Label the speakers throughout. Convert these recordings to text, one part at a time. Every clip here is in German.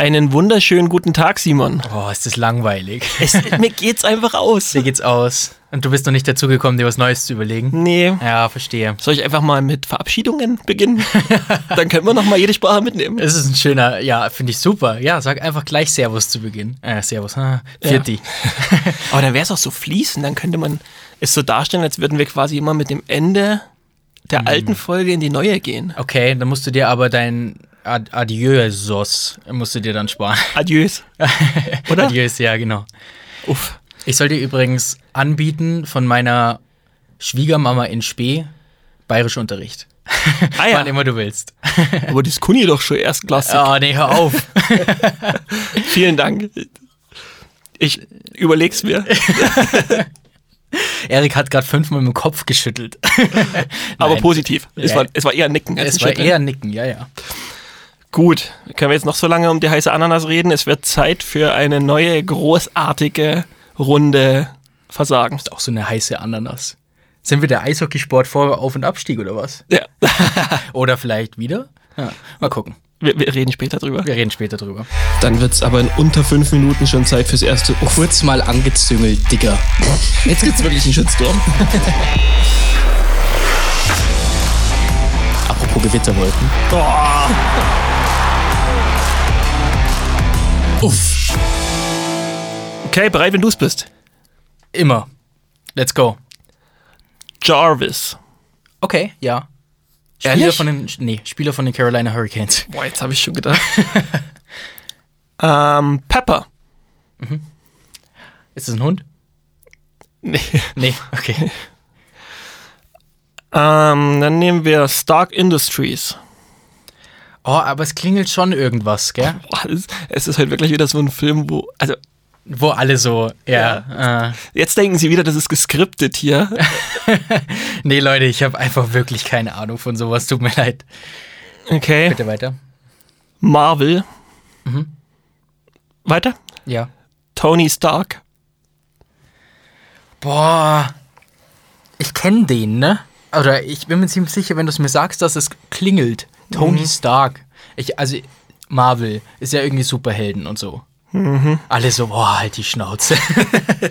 Speaker 1: Einen wunderschönen guten Tag, Simon.
Speaker 2: Oh, ist das langweilig.
Speaker 1: Es, mir geht's einfach aus.
Speaker 2: Dir geht's aus. Und du bist noch nicht dazugekommen, dir was Neues zu überlegen.
Speaker 1: Nee.
Speaker 2: Ja, verstehe.
Speaker 1: Soll ich einfach mal mit Verabschiedungen beginnen? Dann können wir noch mal jede Sprache mitnehmen.
Speaker 2: Es ist ein schöner, ja, finde ich super. Ja, sag einfach gleich Servus zu Beginn. Äh, Servus, ha, Vierti.
Speaker 1: Aber dann wäre es auch so fließend. Dann könnte man es so darstellen, als würden wir quasi immer mit dem Ende der alten Folge in die neue gehen.
Speaker 2: Okay, dann musst du dir aber dein Ad Adieusos musst du dir dann sparen.
Speaker 1: Adieus. Oder?
Speaker 2: Adieus, ja, genau.
Speaker 1: Uff.
Speaker 2: Ich soll dir übrigens anbieten von meiner Schwiegermama in Spee Bayerischunterricht.
Speaker 1: Ah ja.
Speaker 2: Wann immer du willst.
Speaker 1: Aber das Kuni doch schon erstklassig.
Speaker 2: Oh, nee, hör auf.
Speaker 1: Vielen Dank. Ich überleg's mir.
Speaker 2: Erik hat gerade fünfmal mit dem Kopf geschüttelt.
Speaker 1: Aber
Speaker 2: Nein.
Speaker 1: positiv. Es,
Speaker 2: Ja.
Speaker 1: war, es war eher Nicken. als
Speaker 2: Es war
Speaker 1: Schütteln.
Speaker 2: eher Nicken, ja, ja.
Speaker 1: Gut, können wir jetzt noch so lange um die heiße Ananas reden? Es wird Zeit für eine neue, großartige Runde Versagen.
Speaker 2: Ist auch so eine heiße Ananas. Sind wir der Eishockeysport vor Auf- und Abstieg oder was?
Speaker 1: Ja.
Speaker 2: Oder vielleicht wieder? Ja, mal gucken.
Speaker 1: Wir, wir reden später drüber.
Speaker 2: Wir reden später drüber.
Speaker 1: Dann wird's aber in unter fünf Minuten schon Zeit fürs erste. Uff,
Speaker 2: Kurz mal angezüngelt, Digga.
Speaker 1: jetzt gibt's wirklich einen Shitstorm.
Speaker 2: Apropos Gewitterwolken.
Speaker 1: Uff. Okay, bereit, wenn du's bist.
Speaker 2: Immer. Let's go.
Speaker 1: Jarvis.
Speaker 2: Okay, ja. Spieler
Speaker 1: Ehrlich?
Speaker 2: von den, nee, Spieler von den Carolina Hurricanes.
Speaker 1: Boah, jetzt habe ich schon gedacht. ähm, Pepper.
Speaker 2: Ist das ein Hund?
Speaker 1: Nee.
Speaker 2: Nee, okay.
Speaker 1: Ähm, dann nehmen wir Stark Industries.
Speaker 2: Oh, aber es klingelt schon irgendwas, gell?
Speaker 1: Boah, es, es ist halt wirklich wieder so ein Film, wo. Also,
Speaker 2: Wo alle so, ja. Äh,
Speaker 1: jetzt denken sie wieder, das ist geskriptet hier.
Speaker 2: nee, Leute, ich habe einfach wirklich keine Ahnung von sowas. Tut mir leid.
Speaker 1: Okay.
Speaker 2: Bitte weiter.
Speaker 1: Marvel. Weiter?
Speaker 2: Ja.
Speaker 1: Tony Stark.
Speaker 2: Boah. Ich kenne den, ne? Oder ich bin mir ziemlich sicher, wenn du es mir sagst, dass es klingelt. Tony Stark. Ich, also, Marvel ist ja irgendwie Superhelden und so. Alle so, boah, halt die Schnauze.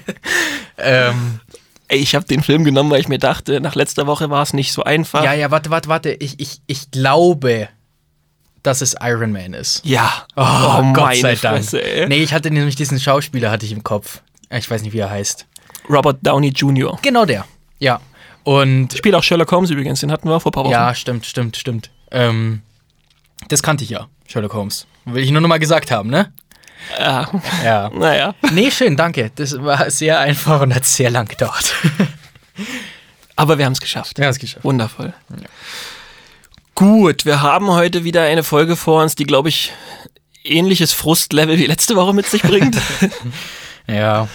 Speaker 2: ähm,
Speaker 1: Ey, ich habe den Film genommen, weil ich mir dachte, nach letzter Woche war es nicht so einfach.
Speaker 2: ja, ja, warte, warte, warte. Ich, ich, ich glaube, dass es Iron Man ist.
Speaker 1: Ja.
Speaker 2: Oh, Gott
Speaker 1: meine
Speaker 2: sei Dank.
Speaker 1: Fresse, ey.
Speaker 2: Nee, ich hatte nämlich diesen Schauspieler hatte ich im Kopf. Ich weiß nicht, wie er heißt.
Speaker 1: Robert Downey Jr.
Speaker 2: Genau der. Ja. Und
Speaker 1: Spielt auch Sherlock Holmes übrigens, den hatten wir vor ein paar Wochen.
Speaker 2: Ja, stimmt, stimmt, stimmt. Ähm, das kannte ich ja, Sherlock Holmes. Will ich nur noch mal gesagt haben, ne?
Speaker 1: Ja.
Speaker 2: Ja.
Speaker 1: Naja.
Speaker 2: Nee, schön, danke. Das war sehr einfach und hat sehr lang gedauert.
Speaker 1: Aber wir haben es geschafft.
Speaker 2: Ja, es geschafft.
Speaker 1: Wundervoll. Gut, wir haben heute wieder eine Folge vor uns, die, glaube ich, ähnliches Frustlevel wie letzte Woche mit sich bringt.
Speaker 2: Ja.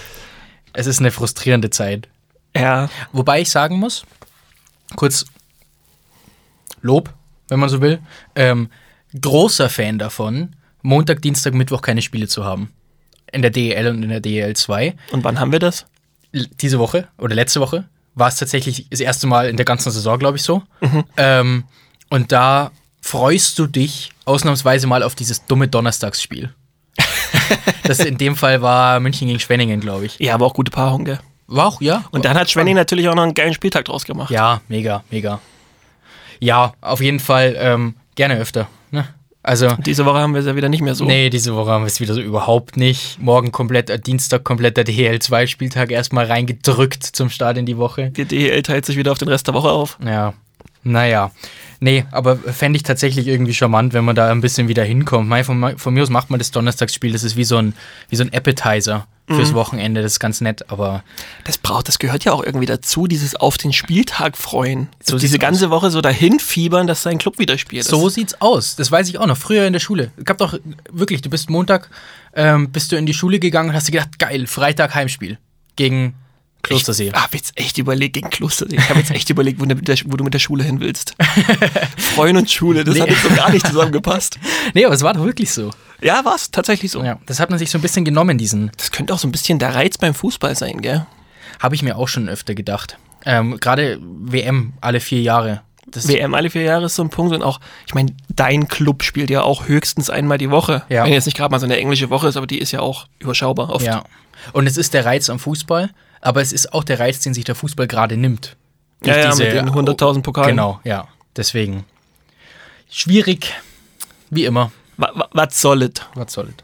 Speaker 2: Es ist eine frustrierende Zeit.
Speaker 1: ja.
Speaker 2: Wobei ich sagen muss, kurz Lob, wenn man so will, ähm, großer Fan davon, Montag, Dienstag, Mittwoch keine Spiele zu haben. In der DEL und in der DEL 2.
Speaker 1: Und wann haben wir das?
Speaker 2: diese Woche oder letzte Woche war es tatsächlich das erste Mal in der ganzen Saison, glaube ich, so. Ähm, und da freust du dich ausnahmsweise mal auf dieses dumme Donnerstagsspiel. das in dem Fall war München gegen Schwenningen, glaube ich.
Speaker 1: Ja, aber auch gute Paarung, gell?
Speaker 2: War auch, ja.
Speaker 1: Und dann hat Schwenning natürlich auch noch einen geilen Spieltag draus gemacht.
Speaker 2: Ja, mega, mega. Ja, auf jeden Fall ähm, gerne öfter. Ne? Also,
Speaker 1: Diese Woche haben wir es ja wieder nicht mehr so.
Speaker 2: nee, diese Woche haben wir es wieder so überhaupt nicht. Morgen komplett, äh, Dienstag komplett der DL2-Spieltag erstmal reingedrückt zum Start in die Woche.
Speaker 1: Die DEL teilt sich wieder auf den Rest der Woche auf.
Speaker 2: Ja, naja. Nee, aber fände ich tatsächlich irgendwie charmant, wenn man da ein bisschen wieder hinkommt. Mei, von, von mir aus macht man das Donnerstagsspiel, das ist wie so ein, wie so ein Appetizer fürs Wochenende, das ist ganz nett, aber
Speaker 1: Das braucht, das gehört ja auch irgendwie dazu, dieses auf den Spieltag freuen.
Speaker 2: So
Speaker 1: diese ganze Woche so dahin fiebern, dass sein Club wieder spielt.
Speaker 2: so sieht's aus. Das weiß ich auch noch, früher in der Schule. Gab doch wirklich, du bist Montag, ähm, bist du in die Schule gegangen und hast dir gedacht, geil, Freitag Heimspiel gegen Klostersee.
Speaker 1: Ich habe jetzt echt überlegt gegen Klostersee. Ich habe jetzt echt überlegt, wo, du mit der, wo du mit der Schule hin willst. Freuen und Schule, das
Speaker 2: Nee.
Speaker 1: hat jetzt so gar nicht zusammengepasst.
Speaker 2: Nee, aber es war doch wirklich so.
Speaker 1: Ja, war es tatsächlich so.
Speaker 2: Ja, das hat man sich so ein bisschen genommen, diesen
Speaker 1: Das könnte auch so ein bisschen der Reiz beim Fußball sein, gell?
Speaker 2: Habe ich mir auch schon öfter gedacht. Ähm, Gerade WM alle vier Jahre. Das-
Speaker 1: WM alle vier Jahre ist so ein Punkt und auch, ich meine, dein Club spielt ja auch höchstens einmal die Woche.
Speaker 2: Ja.
Speaker 1: Wenn jetzt nicht gerade mal so eine englische Woche ist, aber die ist ja auch überschaubar oft.
Speaker 2: Ja. Und es ist der Reiz am Fußball, aber es ist auch der Reiz, den sich der Fußball gerade nimmt.
Speaker 1: Ja, ja,
Speaker 2: diese-
Speaker 1: mit den 100.000 Pokalen.
Speaker 2: Genau, ja. Deswegen. Schwierig, wie immer.
Speaker 1: Wa- wa- Was soll es?
Speaker 2: Was soll es?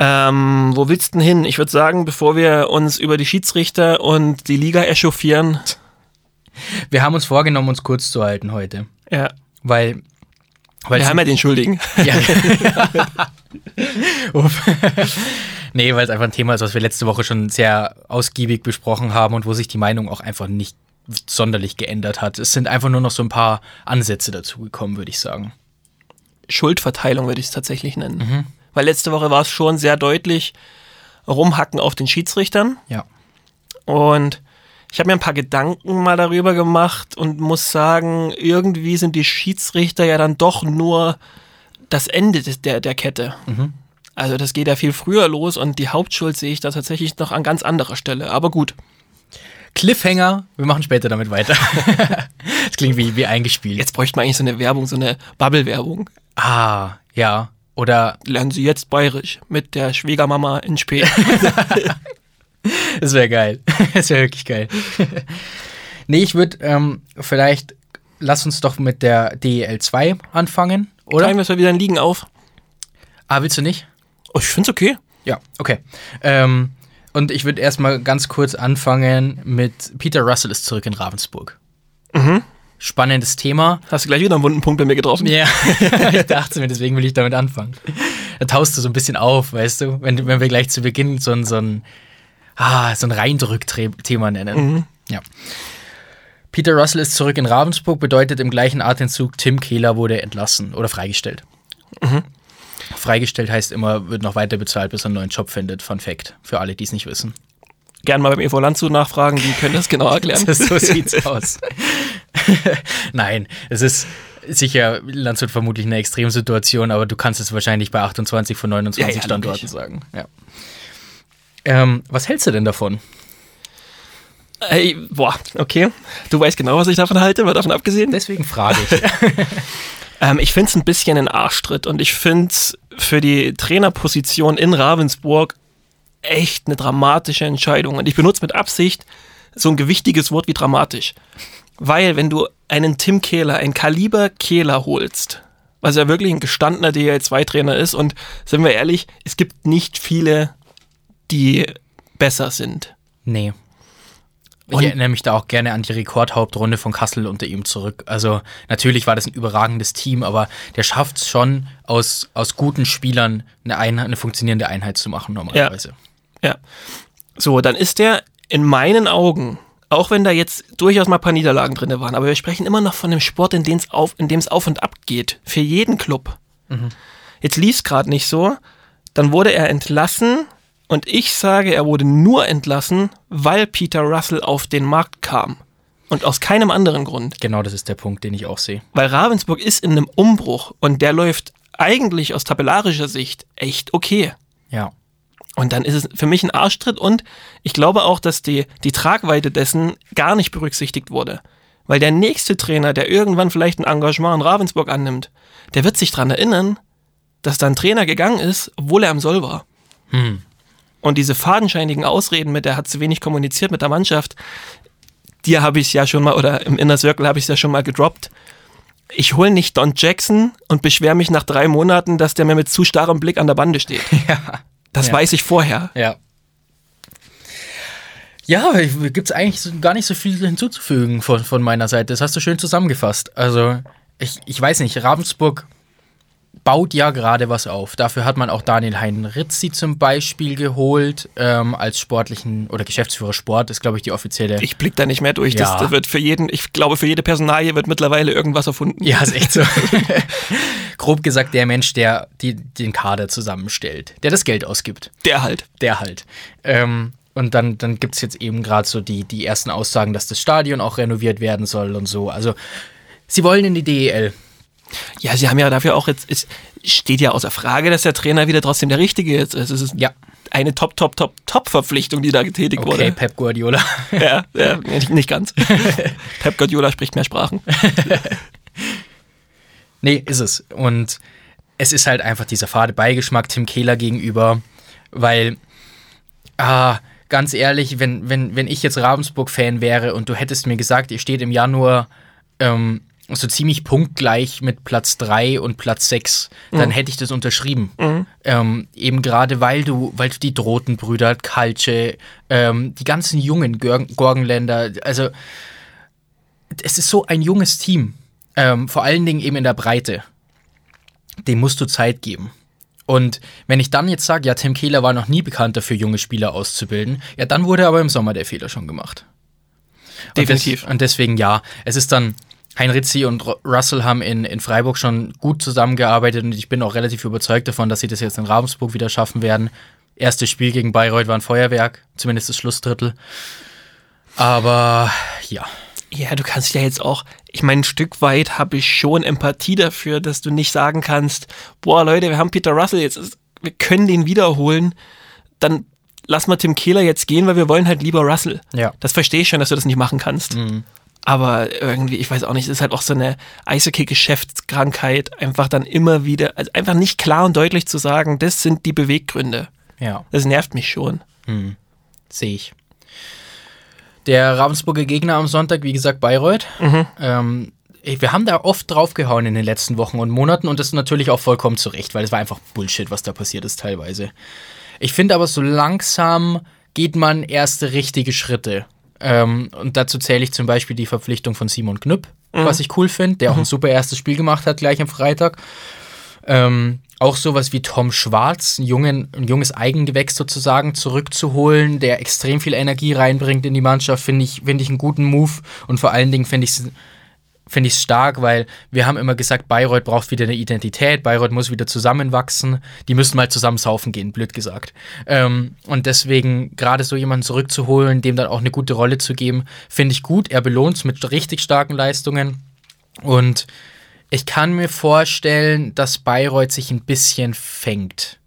Speaker 1: Ähm, wo willst du denn hin? Ich würde sagen, bevor wir uns über die Schiedsrichter und die Liga echauffieren,
Speaker 2: Wir haben uns vorgenommen, uns kurz zu halten heute.
Speaker 1: ja,
Speaker 2: Weil. weil
Speaker 1: wir haben ja den Schuldigen.
Speaker 2: Ja. Uff. Nee, weil es einfach ein Thema ist, was wir letzte Woche schon sehr ausgiebig besprochen haben und wo sich die Meinung auch einfach nicht sonderlich geändert hat. Es sind einfach nur noch so ein paar Ansätze dazu gekommen, würde ich sagen.
Speaker 1: Schuldverteilung würde ich es tatsächlich nennen. Weil letzte Woche war es schon sehr deutlich rumhacken auf den Schiedsrichtern.
Speaker 2: Ja.
Speaker 1: Und ich habe mir ein paar Gedanken mal darüber gemacht und muss sagen, irgendwie sind die Schiedsrichter ja dann doch nur das Ende der, der Kette. Also das geht ja viel früher los und die Hauptschuld sehe ich da tatsächlich noch an ganz anderer Stelle. Aber gut,
Speaker 2: Cliffhanger, wir machen später damit weiter. das klingt wie, wie eingespielt.
Speaker 1: jetzt bräuchte man eigentlich so eine Werbung, so eine Bubble-Werbung.
Speaker 2: Ah, ja. Oder
Speaker 1: Lernen Sie jetzt bayerisch mit der Schwiegermama in Spee.
Speaker 2: Das wäre geil. Das wäre wirklich geil. nee, ich würde ähm, vielleicht, lass uns doch mit der DEL 2 anfangen, oder?
Speaker 1: Teilen wir es mal wieder in Ligen auf.
Speaker 2: Ah, willst du nicht?
Speaker 1: Oh, ich finde es okay.
Speaker 2: Ja, okay. Ähm, und ich würde erstmal ganz kurz anfangen mit Peter Russell ist zurück in Ravensburg. Spannendes Thema.
Speaker 1: Hast du gleich wieder einen wunden Punkt bei mir getroffen.
Speaker 2: Ja, ich dachte mir, deswegen will ich damit anfangen. Da taust du so ein bisschen auf, weißt du, wenn, wenn wir gleich zu Beginn so ein, so ein, ah, so ein Reindrück-Thema nennen. Ja. Peter Russell ist zurück in Ravensburg, bedeutet im gleichen Atemzug, Tim Kehler wurde entlassen oder freigestellt. Freigestellt heißt immer, wird noch weiter bezahlt, bis er einen neuen Job findet. Fun Fact, für alle, die es nicht wissen.
Speaker 1: Gern mal beim EV Landshut nachfragen, die können das genau erklären.
Speaker 2: Das, so sieht's aus. Nein, es ist sicher Landshut vermutlich eine Extremsituation, aber du kannst es wahrscheinlich bei 28 von 29
Speaker 1: Ja, ja,
Speaker 2: Standorten
Speaker 1: logisch.
Speaker 2: sagen. Ja. Ähm, was hältst du denn davon?
Speaker 1: Ey, boah, okay. Du weißt genau, was ich davon halte, mal davon abgesehen.
Speaker 2: Deswegen frage ich.
Speaker 1: Ähm, ich finde es ein bisschen ein Arschtritt und ich finde es für die Trainerposition in Ravensburg echt eine dramatische Entscheidung. Und ich benutze mit Absicht so ein gewichtiges Wort wie dramatisch. Weil, wenn du einen Tim Kehler, ein Kaliber Kehler holst, was ja wirklich ein gestandener DL2-Trainer ist, und sind wir ehrlich, es gibt nicht viele, die besser sind.
Speaker 2: nee. Ich erinnere mich da auch gerne an die Rekordhauptrunde von Kassel unter ihm zurück. Also natürlich war das ein überragendes Team, aber der schafft es schon, aus, aus guten Spielern eine, Einheit, eine funktionierende Einheit zu machen normalerweise.
Speaker 1: Ja. So, dann ist der in meinen Augen, auch wenn da jetzt durchaus mal ein paar Niederlagen drin waren, aber wir sprechen immer noch von dem Sport, in dem es auf, in dem es auf und ab geht. Für jeden Club. Jetzt lief es gerade nicht so. Dann wurde er entlassen und ich sage, er wurde nur entlassen, weil Peter Russell auf den Markt kam. Und aus keinem anderen Grund.
Speaker 2: Genau, das ist der Punkt, den ich auch sehe.
Speaker 1: Weil Ravensburg ist in einem Umbruch und der läuft eigentlich aus tabellarischer Sicht echt okay.
Speaker 2: Ja.
Speaker 1: Und dann ist es für mich ein Arschtritt und ich glaube auch, dass die, die Tragweite dessen gar nicht berücksichtigt wurde. Weil der nächste Trainer, der irgendwann vielleicht ein Engagement in Ravensburg annimmt, der wird sich daran erinnern, dass da ein Trainer gegangen ist, obwohl er am Soll war. Und diese fadenscheinigen Ausreden mit, der hat zu wenig kommuniziert mit der Mannschaft, die habe ich ja schon mal, oder im Inner Circle habe ich es ja schon mal gedroppt. Ich hole nicht Don Jackson und beschwere mich nach drei Monaten, dass der mir mit zu starrem Blick an der Bande steht.
Speaker 2: Ja.
Speaker 1: Das
Speaker 2: Ja.
Speaker 1: weiß ich vorher.
Speaker 2: Ja. Ja, gibt es eigentlich gar nicht so viel hinzuzufügen von, von meiner Seite. Das hast du schön zusammengefasst. Also, ich, ich weiß nicht, Ravensburg baut ja gerade was auf. Dafür hat man auch Daniel Hein-Ritzi zum Beispiel geholt, ähm, als sportlichen oder Geschäftsführer Sport, ist, glaube ich, die offizielle.
Speaker 1: Ich blick da nicht mehr durch. Das,
Speaker 2: Ja.
Speaker 1: das wird für jeden, ich glaube, für jede Personalie wird mittlerweile irgendwas erfunden.
Speaker 2: ja, ist echt so. Grob gesagt, der Mensch, der die, den Kader zusammenstellt, der das Geld ausgibt.
Speaker 1: Der halt.
Speaker 2: der halt. Ähm, und dann, dann gibt es jetzt eben gerade so die, die ersten Aussagen, dass das Stadion auch renoviert werden soll und so. Also, sie wollen in die DEL.
Speaker 1: Ja, sie haben ja dafür auch jetzt, es steht ja außer Frage, dass der Trainer wieder trotzdem der Richtige ist. Es ist
Speaker 2: Ja.
Speaker 1: eine Top, Top, Top, Top-Verpflichtung, die da getätigt
Speaker 2: Okay,
Speaker 1: wurde.
Speaker 2: Pep Guardiola.
Speaker 1: Ja, ja nicht, nicht ganz. Pep Guardiola spricht mehr Sprachen.
Speaker 2: Nee, ist es. Und es ist halt einfach dieser fade Beigeschmack Tim Kehler gegenüber, weil, ah, ganz ehrlich, wenn, wenn, wenn ich jetzt Ravensburg-Fan wäre und du hättest mir gesagt, ihr steht im Januar ähm, so ziemlich punktgleich mit Platz 3 und Platz 6, dann hätte ich das unterschrieben. Ähm, eben gerade weil du, weil du die Drotenbrüder, Kalce, ähm, die ganzen jungen Gor- Gorgenländer, also es ist so ein junges Team. Ähm, vor allen Dingen eben in der Breite. Dem musst du Zeit geben. Und wenn ich dann jetzt sage, ja, Tim Kehler war noch nie bekannt dafür, junge Spieler auszubilden, ja, dann wurde aber im Sommer der Fehler schon gemacht. Und
Speaker 1: Definitiv.
Speaker 2: Des, und deswegen ja, es ist dann, Heinrizi und Ru- Russell haben in, in Freiburg schon gut zusammengearbeitet und ich bin auch relativ überzeugt davon, dass sie das jetzt in Ravensburg wieder schaffen werden. Erstes Spiel gegen Bayreuth war ein Feuerwerk, zumindest das Schlussdrittel. Aber ja,
Speaker 1: Ja, du kannst ja jetzt auch, ich meine, ein Stück weit habe ich schon Empathie dafür, dass du nicht sagen kannst, boah Leute, wir haben Peter Russell jetzt, wir können den wiederholen, dann lass mal Tim Kehler jetzt gehen, weil wir wollen halt lieber Russell.
Speaker 2: Ja.
Speaker 1: Das verstehe ich schon, dass du das nicht machen kannst. Aber irgendwie, ich weiß auch nicht, es ist halt auch so eine Eishockey-Geschäftskrankheit, einfach dann immer wieder, also einfach nicht klar und deutlich zu sagen, das sind die Beweggründe.
Speaker 2: ja.
Speaker 1: Das nervt mich schon.
Speaker 2: Sehe ich. Der Ravensburger Gegner am Sonntag, wie gesagt, Bayreuth. Ähm, ey, wir haben da oft draufgehauen in den letzten Wochen und Monaten und das natürlich auch vollkommen zu Recht, weil es war einfach Bullshit, was da passiert ist teilweise. Ich finde aber so langsam geht man erste richtige Schritte. Ähm, und dazu zähle ich zum Beispiel die Verpflichtung von Simon Knüpp, was ich cool finde, der auch ein super erstes Spiel gemacht hat, gleich am Freitag. Ähm, auch sowas wie Tom Schwarz, ein, jungen, ein junges Eigengewächs sozusagen, zurückzuholen, der extrem viel Energie reinbringt in die Mannschaft, finde ich, finde ich einen guten Move. Und vor allen Dingen finde ich es finde ich stark, weil wir haben immer gesagt, Bayreuth braucht wieder eine Identität, Bayreuth muss wieder zusammenwachsen, die müssen mal zusammen saufen gehen, blöd gesagt. Ähm, und deswegen gerade so jemanden zurückzuholen, dem dann auch eine gute Rolle zu geben, finde ich gut. Er belohnt es mit richtig starken Leistungen und ich kann mir vorstellen, dass Bayreuth sich ein bisschen fängt.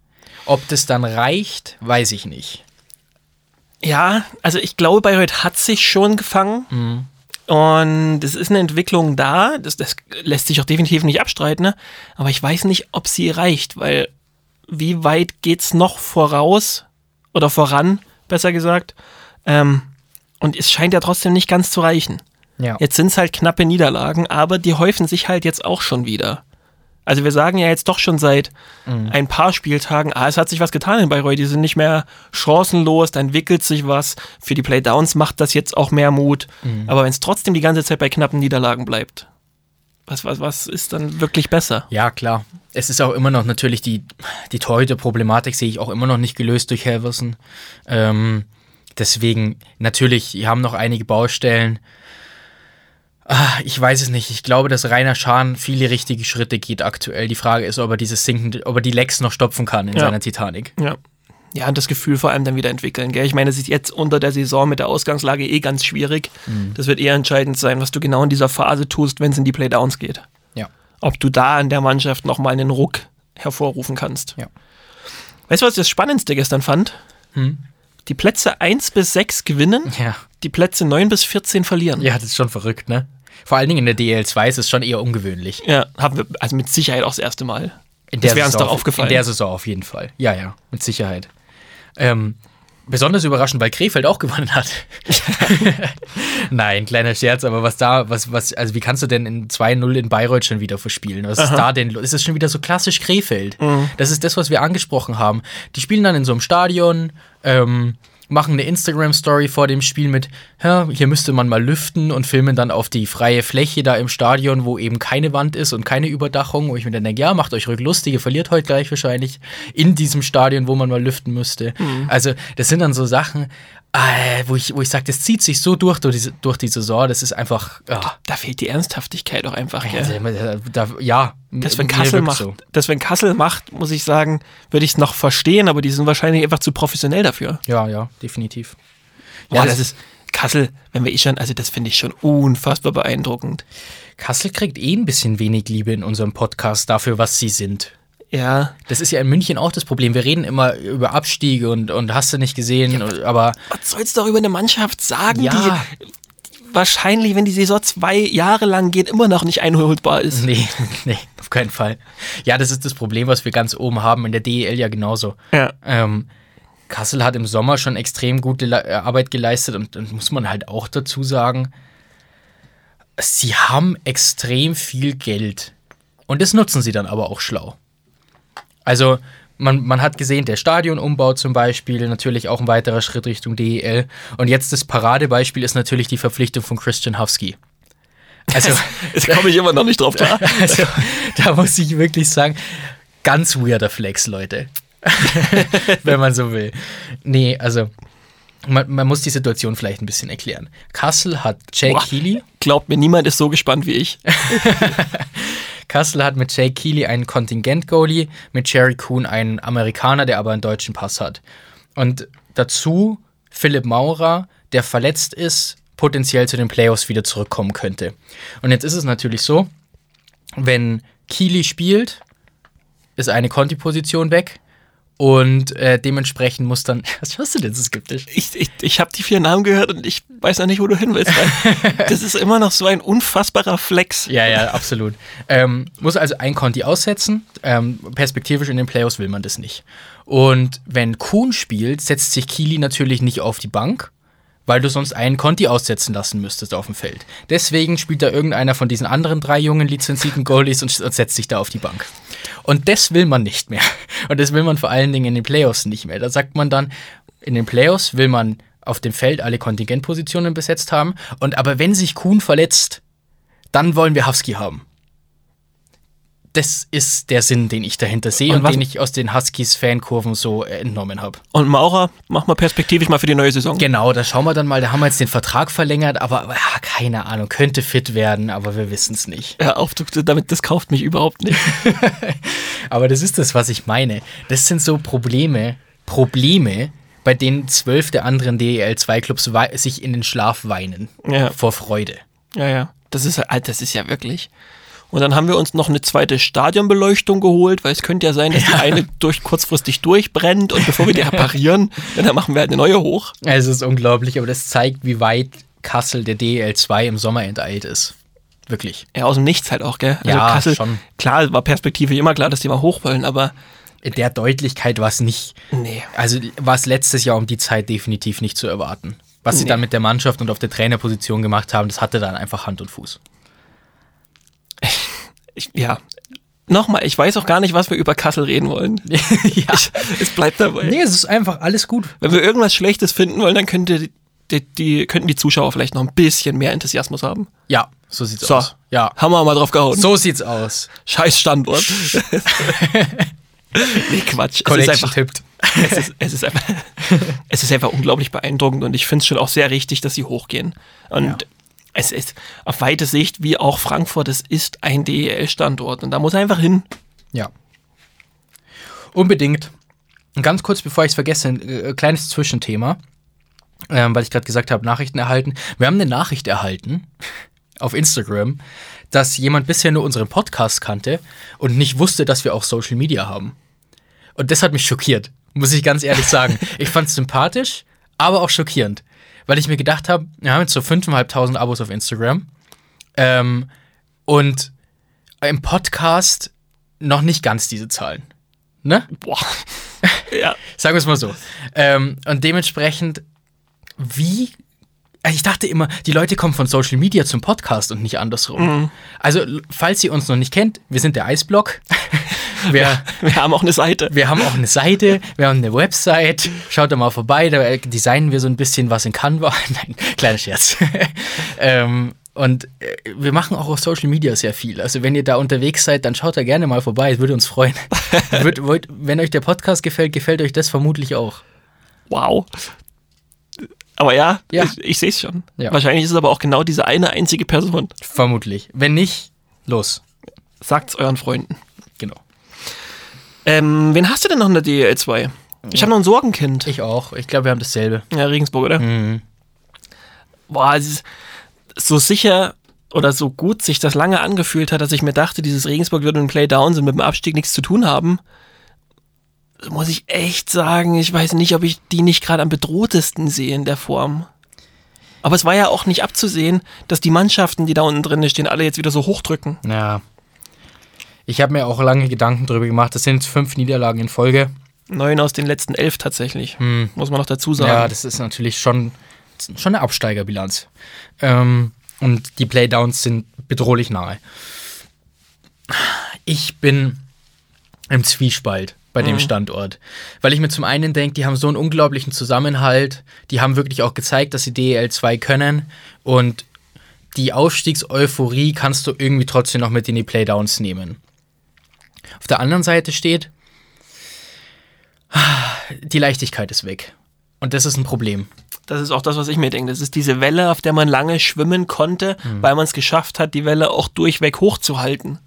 Speaker 2: Ob das dann reicht, weiß ich nicht.
Speaker 1: Ja, also ich glaube, Bayreuth hat sich schon gefangen. Und es ist eine Entwicklung da, das, das lässt sich auch definitiv nicht abstreiten, ne? aber ich weiß nicht, ob sie reicht, weil wie weit geht's noch voraus oder voran, besser gesagt. Ähm, und es scheint ja trotzdem nicht ganz zu reichen.
Speaker 2: Ja.
Speaker 1: Jetzt sind es halt knappe Niederlagen, aber die häufen sich halt jetzt auch schon wieder. Also wir sagen ja jetzt doch schon seit ein paar Spieltagen, ah, es hat sich was getan in Bayreuth, die sind nicht mehr chancenlos, da entwickelt sich was. Für die Playdowns macht das jetzt auch mehr Mut. Aber wenn es trotzdem die ganze Zeit bei knappen Niederlagen bleibt, was, was, was ist dann wirklich besser?
Speaker 2: Ja, klar. Es ist auch immer noch natürlich die, die Torhüter-Problematik sehe ich auch immer noch nicht gelöst durch Helverson. Ähm, deswegen, natürlich, die haben noch einige Baustellen. Ah, ich weiß es nicht. Ich glaube, dass Rainer Schahn viele richtige Schritte geht aktuell. Die Frage ist, ob er dieses sinkende, ob er die Lecks noch stopfen kann in
Speaker 1: Ja.
Speaker 2: seiner Titanic.
Speaker 1: Ja. Ja, und das Gefühl vor allem dann wieder entwickeln. Gell? Ich meine, es ist jetzt unter der Saison mit der Ausgangslage eh ganz schwierig. Das wird eher entscheidend sein, was du genau in dieser Phase tust, wenn es in die Playdowns geht.
Speaker 2: Ja.
Speaker 1: Ob du da in der Mannschaft nochmal einen Ruck hervorrufen kannst.
Speaker 2: Ja.
Speaker 1: Weißt du, was ich das Spannendste gestern fand?
Speaker 2: Hm?
Speaker 1: Die Plätze 1 bis 6 gewinnen,
Speaker 2: Ja.
Speaker 1: die Plätze 9 bis 14 verlieren.
Speaker 2: Ja, das ist schon verrückt, ne? Vor allen Dingen in der DL2 ist es schon eher ungewöhnlich.
Speaker 1: Ja, haben wir also mit Sicherheit auch das erste Mal.
Speaker 2: In
Speaker 1: Das wäre uns doch aufgefallen.
Speaker 2: In der Saison auf jeden Fall. Ja, ja, mit Sicherheit. Ähm, besonders überraschend, weil Krefeld auch gewonnen hat. Nein, kleiner Scherz, aber was da, was, was, also wie kannst du denn in 2-0 in Bayreuth schon wieder verspielen? Was ist da denn los? Ist das schon wieder so klassisch Krefeld?
Speaker 1: Mhm.
Speaker 2: Das ist das, was wir angesprochen haben. Die spielen dann in so einem Stadion, ähm, machen eine Instagram-Story vor dem Spiel mit, ja, hier müsste man mal lüften und filmen dann auf die freie Fläche da im Stadion, wo eben keine Wand ist und keine Überdachung, wo ich mir dann denke, ja, macht euch ruhig lustig, ihr verliert heute gleich wahrscheinlich in diesem Stadion, wo man mal lüften müsste. Also, das sind dann so Sachen, äh, wo ich, wo ich sage, das zieht sich so durch, durch, die, durch die Saison, das ist einfach, ah,
Speaker 1: Da fehlt die Ernsthaftigkeit auch einfach. Gell?
Speaker 2: also, da, ja.
Speaker 1: Das, wenn Kassel macht,
Speaker 2: so.
Speaker 1: das, wenn Kassel macht, muss ich sagen, würde ich es noch verstehen, aber die sind wahrscheinlich einfach zu professionell dafür.
Speaker 2: Ja, ja, definitiv.
Speaker 1: Ja, das, ist Kassel, wenn wir eh schon, also das finde ich schon unfassbar beeindruckend.
Speaker 2: Kassel kriegt eh ein bisschen wenig Liebe in unserem Podcast dafür, was sie sind.
Speaker 1: Ja.
Speaker 2: Das ist ja in München auch das Problem. Wir reden immer über Abstiege und, und hast du nicht gesehen, aber
Speaker 1: Was sollst du doch über eine Mannschaft sagen,
Speaker 2: Ja.
Speaker 1: die wahrscheinlich, wenn die Saison zwei Jahre lang geht, immer noch nicht einholbar ist?
Speaker 2: nee, nee, auf keinen Fall. Ja, das ist das Problem, was wir ganz oben haben, in der DEL ja genauso.
Speaker 1: Ja.
Speaker 2: Ähm, Kassel hat im Sommer schon extrem gute äh, Arbeit geleistet und dann muss man halt auch dazu sagen, sie haben extrem viel Geld und das nutzen sie dann aber auch schlau. Also man, man hat gesehen, der Stadionumbau zum Beispiel, natürlich auch ein weiterer Schritt Richtung DEL und jetzt das Paradebeispiel ist natürlich die Verpflichtung von Christian Husky. Also,
Speaker 1: Jetzt komme ich immer noch nicht drauf klar.
Speaker 2: also da muss ich wirklich sagen, ganz weirder Flex, Leute. Wenn man so will. Nee, also man, man muss die Situation vielleicht ein bisschen erklären. Kassel hat Jake
Speaker 1: Boah.
Speaker 2: Keely.
Speaker 1: Glaubt mir, niemand ist so gespannt wie ich.
Speaker 2: Kassel hat mit Jake Keely einen Kontingent-Goalie, mit Jerry Kuhn einen Amerikaner, der aber einen deutschen Pass hat. Und dazu Philipp Maurer, der verletzt ist, potenziell zu den Playoffs wieder zurückkommen könnte. Und jetzt ist es natürlich so, wenn Keely spielt, ist eine Conti-Position weg. Und äh, dementsprechend muss dann. Was schaust du denn so skeptisch?
Speaker 1: Ich, ich, ich habe die vier Namen gehört und ich weiß noch nicht, wo du hin willst. Das ist immer noch so ein unfassbarer Flex.
Speaker 2: Ja, ja, absolut. Ähm, muss also ein Conti aussetzen. Ähm, perspektivisch in den Playoffs will man das nicht. Und wenn Kuhn spielt, setzt sich Kili natürlich nicht auf die Bank, weil du sonst einen Conti aussetzen lassen müsstest auf dem Feld. Deswegen spielt da irgendeiner von diesen anderen drei jungen lizenzierten Goalies und, setzt sich da auf die Bank. Und das will man nicht mehr. Und das will man vor allen Dingen in den Playoffs nicht mehr. Da sagt man dann, in den Playoffs will man auf dem Feld alle Kontingentpositionen besetzt haben. Und aber wenn sich Kuhn verletzt, dann wollen wir Husky haben. Das ist der Sinn, den ich dahinter sehe
Speaker 1: Und
Speaker 2: und, den ich aus den Huskies Fankurven so äh, entnommen habe.
Speaker 1: Und Maurer, mach mal perspektivisch mal für die neue Saison.
Speaker 2: Genau, da schauen wir dann mal, da haben wir jetzt den Vertrag verlängert, aber, aber ja, keine Ahnung, könnte fit werden, aber wir wissen es nicht.
Speaker 1: Hör auf, du, damit, das kauft mich überhaupt nicht.
Speaker 2: Aber das ist das, was ich meine. Das sind so Probleme, Probleme, bei denen zwölf der anderen DEL2-Clubs wei- sich in den Schlaf weinen.
Speaker 1: Ja.
Speaker 2: Vor Freude.
Speaker 1: Ja, ja. Das ist, äh, das ist ja wirklich. Und dann haben wir uns noch eine zweite Stadionbeleuchtung geholt, weil es könnte ja sein, dass die eine durch, kurzfristig durchbrennt und bevor wir die reparieren, dann machen wir halt eine neue hoch.
Speaker 2: Es ist unglaublich, aber das zeigt, wie weit Kassel der DEL2 im Sommer enteilt ist. Wirklich.
Speaker 1: Ja, aus dem Nichts halt auch, gell?
Speaker 2: Ja, schon.
Speaker 1: Klar, war perspektivisch immer klar, dass die mal hoch wollen, aber
Speaker 2: In der Deutlichkeit war es nicht.
Speaker 1: nee.
Speaker 2: Also war es letztes Jahr um die Zeit definitiv nicht zu erwarten. Was sie
Speaker 1: Nee.
Speaker 2: dann mit der Mannschaft und auf der Trainerposition gemacht haben, das hatte dann einfach Hand und Fuß.
Speaker 1: Ich, ja. Nochmal, ich weiß auch gar nicht, was wir über Kassel reden wollen.
Speaker 2: ja.
Speaker 1: Ich, es bleibt dabei.
Speaker 2: Nee, es ist einfach alles gut.
Speaker 1: Wenn wir irgendwas Schlechtes finden wollen, dann könnte die, die, könnten die Zuschauer vielleicht noch ein bisschen mehr Enthusiasmus haben.
Speaker 2: Ja, so sieht's
Speaker 1: So,
Speaker 2: aus. Ja.
Speaker 1: haben wir mal drauf gehauen.
Speaker 2: So sieht's aus.
Speaker 1: Scheiß Standort. nee, Quatsch. Es ist einfach,
Speaker 2: tippt.
Speaker 1: es ist, es, ist einfach, es ist einfach unglaublich beeindruckend und ich finde es schon auch sehr richtig, dass sie hochgehen. Und
Speaker 2: Ja.
Speaker 1: Es ist auf weite Sicht, wie auch Frankfurt, es ist ein DEL-Standort und da muss er einfach hin.
Speaker 2: Ja. Unbedingt. Und ganz kurz, bevor ich es vergesse, ein äh, kleines Zwischenthema, ähm, weil ich gerade gesagt habe, Nachrichten erhalten. Wir haben eine Nachricht erhalten auf Instagram, dass jemand bisher nur unseren Podcast kannte und nicht wusste, dass wir auch Social Media haben. Und das hat mich schockiert, muss ich ganz ehrlich sagen. ich fand es sympathisch, aber auch schockierend, weil ich mir gedacht habe, wir haben jetzt so 5.500 Abos auf Instagram ähm, und im Podcast noch nicht ganz diese Zahlen. Ne?
Speaker 1: Boah. ja.
Speaker 2: Sagen wir es mal so. Ähm, und dementsprechend, wie. Also ich dachte immer, die Leute kommen von Social Media zum Podcast und nicht andersrum. Also, l- falls ihr uns noch nicht kennt, wir sind der Eisblock. wir,
Speaker 1: Wir haben auch eine Seite.
Speaker 2: wir haben auch eine Seite, wir haben eine Website. Schaut da mal vorbei, da designen wir so ein bisschen was in Canva. Nein, kleiner Scherz. ähm, und äh, wir machen auch auf Social Media sehr viel. Also wenn ihr da unterwegs seid, dann schaut da gerne mal vorbei. Es würde uns freuen. Würd, wollt, wenn euch der Podcast gefällt, gefällt euch das vermutlich auch.
Speaker 1: Wow. Aber ja,
Speaker 2: Ja.
Speaker 1: ich, ich sehe es schon.
Speaker 2: Ja.
Speaker 1: Wahrscheinlich ist es aber auch genau diese eine einzige Person.
Speaker 2: Vermutlich. Wenn nicht, los.
Speaker 1: Sagt's euren Freunden. Ähm, wen hast du denn noch in der DEL2? Ich habe noch ein Sorgenkind.
Speaker 2: Ich auch. Ich glaube, wir haben dasselbe.
Speaker 1: Ja, Regensburg, oder?
Speaker 2: Mhm.
Speaker 1: Boah, so sicher oder so gut sich das lange angefühlt hat, dass ich mir dachte, dieses Regensburg wird mit dem Playdowns und mit dem Abstieg nichts zu tun haben, muss ich echt sagen, ich weiß nicht, ob ich die nicht gerade am bedrohtesten sehe in der Form. Aber es war ja auch nicht abzusehen, dass die Mannschaften, die da unten drin stehen, alle jetzt wieder so hochdrücken.
Speaker 2: Ja. Ich habe mir auch lange Gedanken darüber gemacht. Das sind jetzt fünf Niederlagen in Folge.
Speaker 1: Neun aus den letzten elf tatsächlich. Muss man noch dazu sagen.
Speaker 2: Ja, das ist natürlich schon, schon eine Absteigerbilanz. Ähm, und die Playdowns sind bedrohlich nahe. Ich bin im Zwiespalt bei dem
Speaker 1: Mhm.
Speaker 2: Standort. Weil ich mir zum einen denke, die haben so einen unglaublichen Zusammenhalt, die haben wirklich auch gezeigt, dass sie DEL 2 können und die Aufstiegseuphorie kannst du irgendwie trotzdem noch mit in die Playdowns nehmen. Auf der anderen Seite steht, die Leichtigkeit ist weg. Und das ist ein Problem.
Speaker 1: Das ist auch das, was ich mir denke. Das ist diese Welle, auf der man lange schwimmen konnte, weil man es geschafft hat, die Welle auch durchweg hochzuhalten.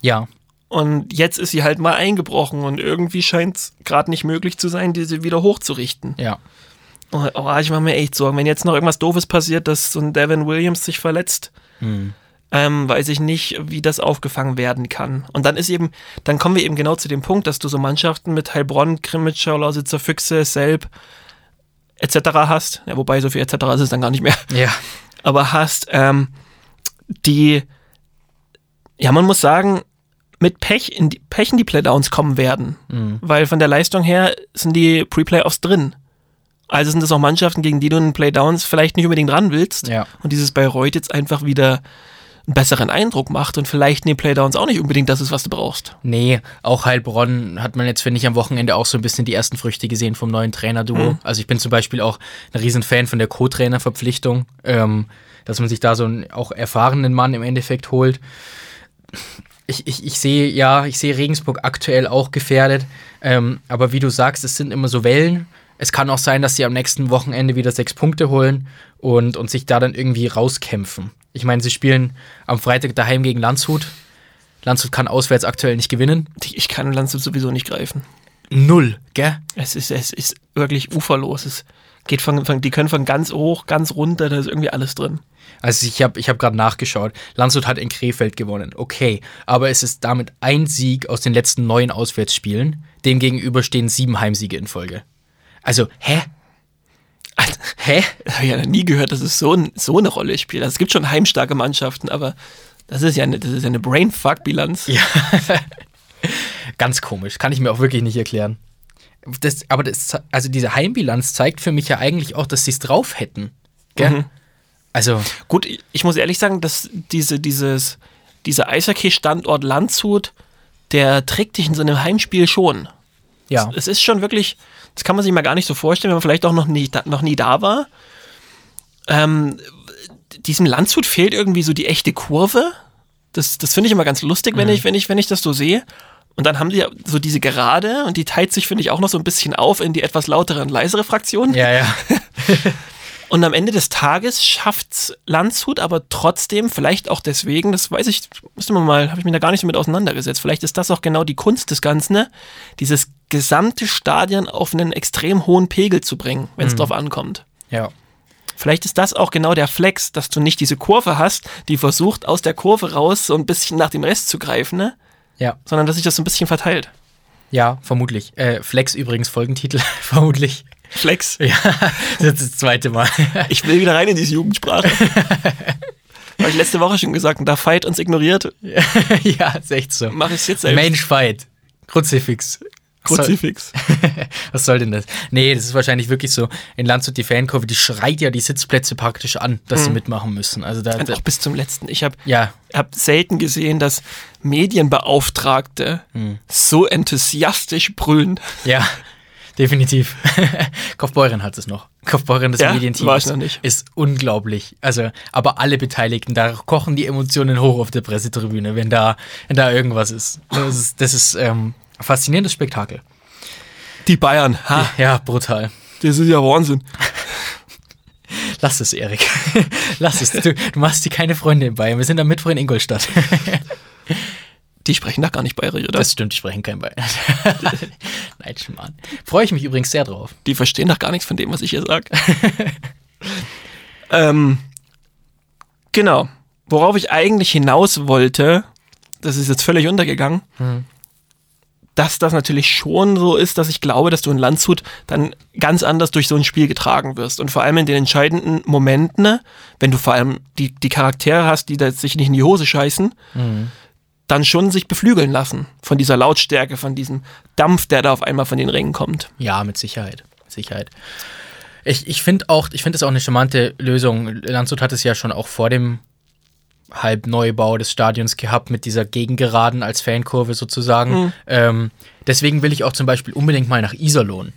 Speaker 2: Ja,
Speaker 1: Und jetzt ist sie halt mal eingebrochen und irgendwie scheint es gerade nicht möglich zu sein, diese wieder hochzurichten.
Speaker 2: ja.
Speaker 1: Oh, oh, ich mache mir echt Sorgen. Wenn jetzt noch irgendwas Doofes passiert, dass so ein Devin Williams sich verletzt,
Speaker 2: Hm.
Speaker 1: Ähm, weiß ich nicht, wie das aufgefangen werden kann. Und dann ist eben, dann kommen wir eben genau zu dem Punkt, dass du so Mannschaften mit Heilbronn, Krimitschau, Lausitzer Füchse, Selb etc. hast. Ja, wobei so viel etc. ist es dann gar nicht mehr.
Speaker 2: Ja.
Speaker 1: Aber hast, ähm, die, ja, man muss sagen, mit Pech in die, Pech in die Playdowns kommen werden. Weil von der Leistung her sind die Pre-Playoffs drin. Also sind das auch Mannschaften, gegen die du in Playdowns vielleicht nicht unbedingt ran willst.
Speaker 2: Ja.
Speaker 1: Und dieses Bayreuth jetzt einfach wieder einen besseren Eindruck macht und vielleicht in den Playdowns auch nicht unbedingt das ist, was du brauchst.
Speaker 2: Nee, auch Heilbronn hat man jetzt, finde ich, am Wochenende auch so ein bisschen die ersten Früchte gesehen vom neuen Trainerduo. Also ich bin zum Beispiel auch ein Riesenfan von der Co-Trainer-Verpflichtung, ähm, dass man sich da so einen auch erfahrenen Mann im Endeffekt holt. Ich, ich, ich sehe, ja, ich sehe Regensburg aktuell auch gefährdet. Ähm, aber wie du sagst, es sind immer so Wellen. Es kann auch sein, dass sie am nächsten Wochenende wieder sechs Punkte holen und, und sich da dann irgendwie rauskämpfen. Ich meine, sie spielen am Freitag daheim gegen Landshut. Landshut kann auswärts aktuell nicht gewinnen.
Speaker 1: Ich kann Landshut sowieso nicht greifen.
Speaker 2: Null, gell?
Speaker 1: Es ist, es ist wirklich uferlos. Es geht von, von, die können von ganz hoch, ganz runter, da ist irgendwie alles drin.
Speaker 2: Also ich habe ich hab gerade nachgeschaut. Landshut hat in Krefeld gewonnen. Okay, aber es ist damit ein Sieg aus den letzten neun Auswärtsspielen. Demgegenüber stehen sieben Heimsiege in Folge. Also, hä? Hä?
Speaker 1: Das habe ich ja noch nie gehört, dass es so, ein, so eine Rolle spielt. Also es gibt schon heimstarke Mannschaften, aber das ist ja eine, das ist ja eine Brainfuck-Bilanz.
Speaker 2: Ja. Ganz komisch. Kann ich mir auch wirklich nicht erklären. Das, aber das, also diese Heimbilanz zeigt für mich ja eigentlich auch, dass sie es drauf hätten. Gell?
Speaker 1: Mhm.
Speaker 2: Also,
Speaker 1: Gut, ich muss ehrlich sagen, dass diese, dieses, dieser Eishockey-Standort Landshut, der trägt dich in so einem Heimspiel schon.
Speaker 2: ja.
Speaker 1: Es ist schon wirklich, das kann man sich mal gar nicht so vorstellen, wenn man vielleicht auch noch nie, da, noch nie da war. Ähm, diesem Landshut fehlt irgendwie so die echte Kurve. Das, das finde ich immer ganz lustig, wenn, ich, wenn, ich, wenn ich das so sehe. Und dann haben die ja so diese Gerade und die teilt sich, finde ich, auch noch so ein bisschen auf in die etwas lautere und leisere Fraktion.
Speaker 2: Ja, ja.
Speaker 1: Und am Ende des Tages schafft's Landshut, aber trotzdem, vielleicht auch deswegen, das weiß ich, müsste man mal, habe ich mich da gar nicht so mit auseinandergesetzt. Vielleicht ist das auch genau die Kunst des Ganzen, ne? dieses gesamte Stadion auf einen extrem hohen Pegel zu bringen, wenn es drauf ankommt.
Speaker 2: Ja.
Speaker 1: Vielleicht ist das auch genau der Flex, dass du nicht diese Kurve hast, die versucht, aus der Kurve raus so ein bisschen nach dem Rest zu greifen, ne?
Speaker 2: Ja.
Speaker 1: sondern dass sich das so ein bisschen verteilt.
Speaker 2: Ja, vermutlich. Äh, Flex übrigens Folgentitel, vermutlich.
Speaker 1: Flex.
Speaker 2: Ja, das ist das zweite Mal.
Speaker 1: Ich will wieder rein in diese Jugendsprache. Habe ich letzte Woche schon gesagt, und da Fight uns ignoriert,
Speaker 2: ja, ist echt so.
Speaker 1: mache ich es jetzt selbst.
Speaker 2: Mensch, Fight. Kruzifix. Was soll-
Speaker 1: Kruzifix.
Speaker 2: Was soll denn das? Nee, das ist wahrscheinlich wirklich so. In Landshut die Fankurve, die schreit ja die Sitzplätze praktisch an, dass sie mitmachen müssen. Also da,
Speaker 1: Und auch bis zum letzten. Ich habe
Speaker 2: ja,
Speaker 1: hab selten gesehen, dass Medienbeauftragte so enthusiastisch brüllen.
Speaker 2: ja, definitiv. Kaufbeuren hat es noch. Kaufbeuren, das
Speaker 1: Ja,
Speaker 2: Medienteam,
Speaker 1: war ich
Speaker 2: ist,
Speaker 1: noch nicht.
Speaker 2: ist unglaublich. Also, aber alle Beteiligten, da kochen die Emotionen hoch auf der Pressetribüne, wenn da, wenn da irgendwas ist. Das ist, das ist ähm, faszinierendes Spektakel.
Speaker 1: Die Bayern, ha,
Speaker 2: Ja, brutal.
Speaker 1: das ist ja Wahnsinn.
Speaker 2: Lass es, Erik. Lass es. Du, du machst dir keine Freunde in Bayern. Wir sind am Mittwoch in Ingolstadt.
Speaker 1: Die sprechen doch gar nicht bayerisch, oder?
Speaker 2: Das stimmt, die sprechen kein Bayern. Nein, Schmarrn. Freue ich mich übrigens sehr drauf.
Speaker 1: Die verstehen doch gar nichts von dem, was ich hier sage. ähm, genau. worauf ich eigentlich hinaus wollte, das ist jetzt völlig untergegangen, dass das natürlich schon so ist, dass ich glaube, dass du in Landshut dann ganz anders durch so ein Spiel getragen wirst. Und vor allem in den entscheidenden Momenten, ne, wenn du vor allem die, die Charaktere hast, die da sich nicht in die Hose scheißen, dann schon sich beflügeln lassen von dieser Lautstärke, von diesem Dampf, der da auf einmal von den Ringen kommt.
Speaker 2: Ja, mit Sicherheit. Mit Sicherheit. Ich, ich finde auch, ich finde es auch eine charmante Lösung. Landshut hat es ja schon auch vor dem Halbneubau des Stadions gehabt mit dieser Gegengeraden als Fankurve sozusagen. Ähm, deswegen will ich auch zum Beispiel unbedingt mal nach Iserlohn.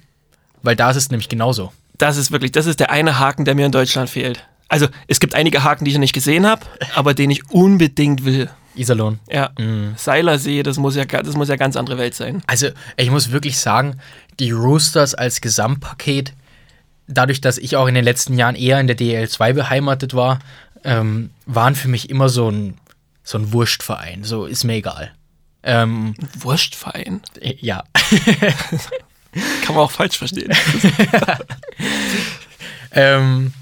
Speaker 2: Weil da ist es nämlich genauso.
Speaker 1: Das ist wirklich, das ist der eine Haken, der mir in Deutschland fehlt. Also es gibt einige Haken, die ich noch nicht gesehen habe, aber den ich unbedingt will.
Speaker 2: Iserlohn.
Speaker 1: Ja, Seilersee, das muss ja, das muss ja ganz andere Welt sein.
Speaker 2: Also, ich muss wirklich sagen, die Roosters als Gesamtpaket, dadurch, dass ich auch in den letzten Jahren eher in der DL2 beheimatet war, ähm, waren für mich immer so ein, so ein Wurstverein. So, ist mir egal. Ähm,
Speaker 1: Wurstverein.
Speaker 2: äh, ja.
Speaker 1: Kann man auch falsch verstehen.
Speaker 2: ähm,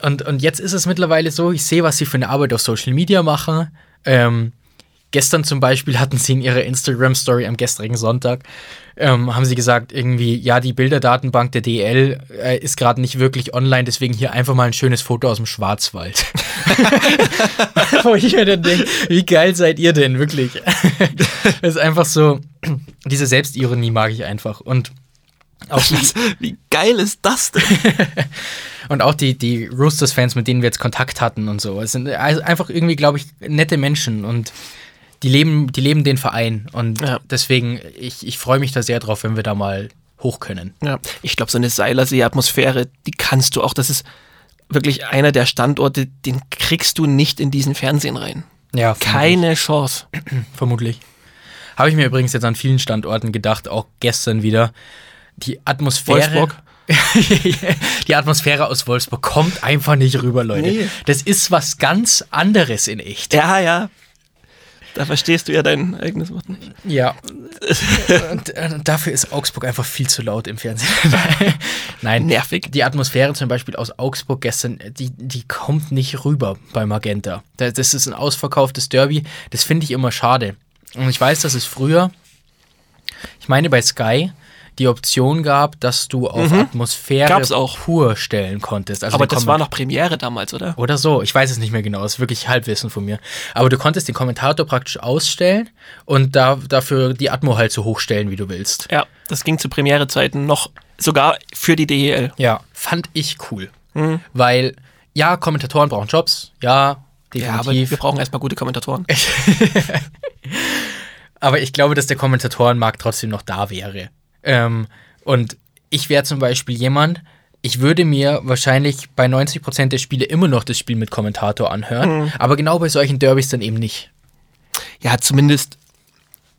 Speaker 2: und, und jetzt ist es mittlerweile so, ich sehe, was sie für eine Arbeit auf Social Media machen. Ähm, gestern zum Beispiel hatten sie in ihrer Instagram-Story am gestrigen Sonntag, ähm, haben sie gesagt, irgendwie, ja, die Bilderdatenbank der DL äh, ist gerade nicht wirklich online, deswegen hier einfach mal ein schönes Foto aus dem Schwarzwald. Wo ich mir dann denke, wie geil seid ihr denn, wirklich? das ist einfach so, diese Selbstironie mag ich einfach. Und auch die,
Speaker 1: wie geil ist das denn?
Speaker 2: und auch die, die Roosters-Fans, mit denen wir jetzt Kontakt hatten und so. Es sind einfach irgendwie, glaube ich, nette Menschen und die leben, die leben den Verein. Und
Speaker 1: Ja.
Speaker 2: deswegen, ich, ich freue mich da sehr drauf, wenn wir da mal hoch können.
Speaker 1: Ja, ich glaube, so eine Seilersee-Atmosphäre, die kannst du auch, das ist wirklich einer der Standorte, den kriegst du nicht in diesen Fernsehen rein.
Speaker 2: Ja,
Speaker 1: Keine Chance.
Speaker 2: vermutlich. Habe ich mir übrigens jetzt an vielen Standorten gedacht, auch gestern wieder. Die Atmosphäre.
Speaker 1: Wolfsburg?
Speaker 2: die Atmosphäre aus Wolfsburg kommt einfach nicht rüber, Leute.
Speaker 1: Nee.
Speaker 2: Das ist was ganz anderes in echt.
Speaker 1: Ja, ja. Da verstehst du ja dein eigenes Wort nicht.
Speaker 2: Ja. und, äh, dafür ist Augsburg einfach viel zu laut im Fernsehen. Nein,
Speaker 1: Nervig.
Speaker 2: Die Atmosphäre zum Beispiel aus Augsburg gestern, die, die kommt nicht rüber bei Magenta. Da- Das ist ein ausverkauftes Derby. Das finde ich immer schade. Und ich weiß, dass es früher, ich meine bei Sky, die Option gab, dass du auf Atmosphäre
Speaker 1: Mhm. Gab's auch.
Speaker 2: pur stellen konntest. Also
Speaker 1: Aber das war
Speaker 2: Komment-
Speaker 1: noch Premiere damals, oder?
Speaker 2: oder so, ich weiß es nicht mehr genau, das ist wirklich Halbwissen von mir. Aber du konntest den Kommentator praktisch ausstellen und da, dafür die Atmo halt so hoch stellen, wie du willst.
Speaker 1: Ja, das ging zu Premierezeiten noch sogar für die DEL.
Speaker 2: Ja, fand ich cool. Weil, ja, Kommentatoren brauchen Jobs, ja,
Speaker 1: Ja, aber
Speaker 2: definitiv.
Speaker 1: wir brauchen erstmal gute Kommentatoren.
Speaker 2: aber ich glaube, dass der Kommentatorenmarkt trotzdem noch da wäre. Ähm, und ich wäre zum Beispiel jemand, ich würde mir wahrscheinlich bei 90% der Spiele immer noch das Spiel mit Kommentator anhören, aber genau bei solchen Derbys dann eben nicht.
Speaker 1: Ja, zumindest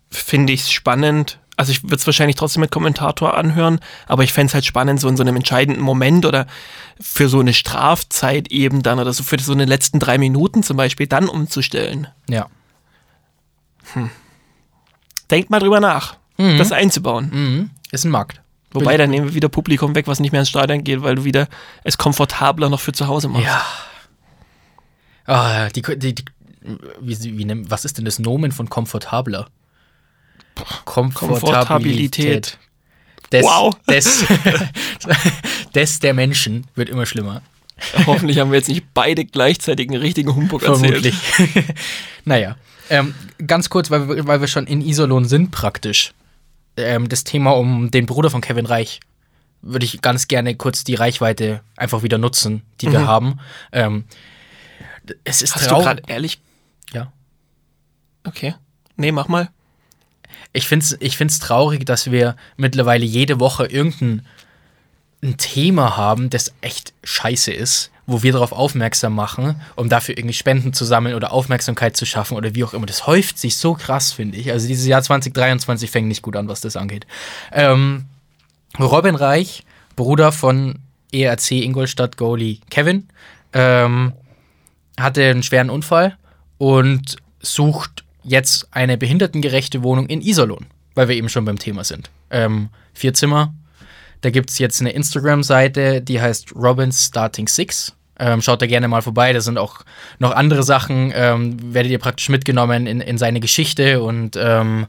Speaker 1: finde ich es spannend. Also ich würde es wahrscheinlich trotzdem mit Kommentator anhören, aber ich fände es halt spannend, so in so einem entscheidenden Moment oder für so eine Strafzeit eben dann oder so für so eine letzten drei Minuten zum Beispiel dann umzustellen.
Speaker 2: Ja.
Speaker 1: Denkt mal drüber nach, das einzubauen.
Speaker 2: Mhm. Ist ein Markt.
Speaker 1: Wobei, dann nehmen wir wieder Publikum weg, was nicht mehr ins Stadion geht, weil du wieder es komfortabler noch für zu Hause machst.
Speaker 2: Ja. Ah, die, die, die wie, wie, nennt- was ist denn das Nomen von komfortabler?
Speaker 1: Komfortabilität.
Speaker 2: Des,
Speaker 1: Wow.
Speaker 2: Des, des der Menschen wird immer schlimmer.
Speaker 1: Hoffentlich haben wir jetzt nicht beide gleichzeitig einen richtigen Humbug erzählt.
Speaker 2: Vermutlich. naja. Ähm, ganz kurz, weil wir, weil wir schon in Iserlohn sind, praktisch. Ähm, das Thema um den Bruder von Kevin Reich. Würde ich ganz gerne kurz die Reichweite einfach wieder nutzen, die wir haben. Ähm, es ist
Speaker 1: Hast du
Speaker 2: traurig.
Speaker 1: gerade ehrlich?
Speaker 2: Ja.
Speaker 1: Okay. Nee, mach mal.
Speaker 2: Ich finde es ich find's traurig, dass wir mittlerweile jede Woche irgendein ein Thema haben, das echt scheiße ist, wo wir darauf aufmerksam machen, um dafür irgendwie Spenden zu sammeln oder Aufmerksamkeit zu schaffen oder wie auch immer. Das häuft sich so krass, finde ich. Also dieses Jahr 2023 fängt nicht gut an, was das angeht. Ähm, Robin Reich, Bruder von ERC Ingolstadt Goalie Kevin, ähm, hatte einen schweren Unfall und sucht jetzt eine behindertengerechte Wohnung in Iserlohn, weil wir eben schon beim Thema sind. Ähm, vier Zimmer. Da gibt es jetzt eine Instagram-Seite, die heißt Robin's Starting Six. Ähm, schaut da gerne mal vorbei. Da sind auch noch andere Sachen. Ähm, werdet ihr praktisch mitgenommen in, in seine Geschichte und ähm,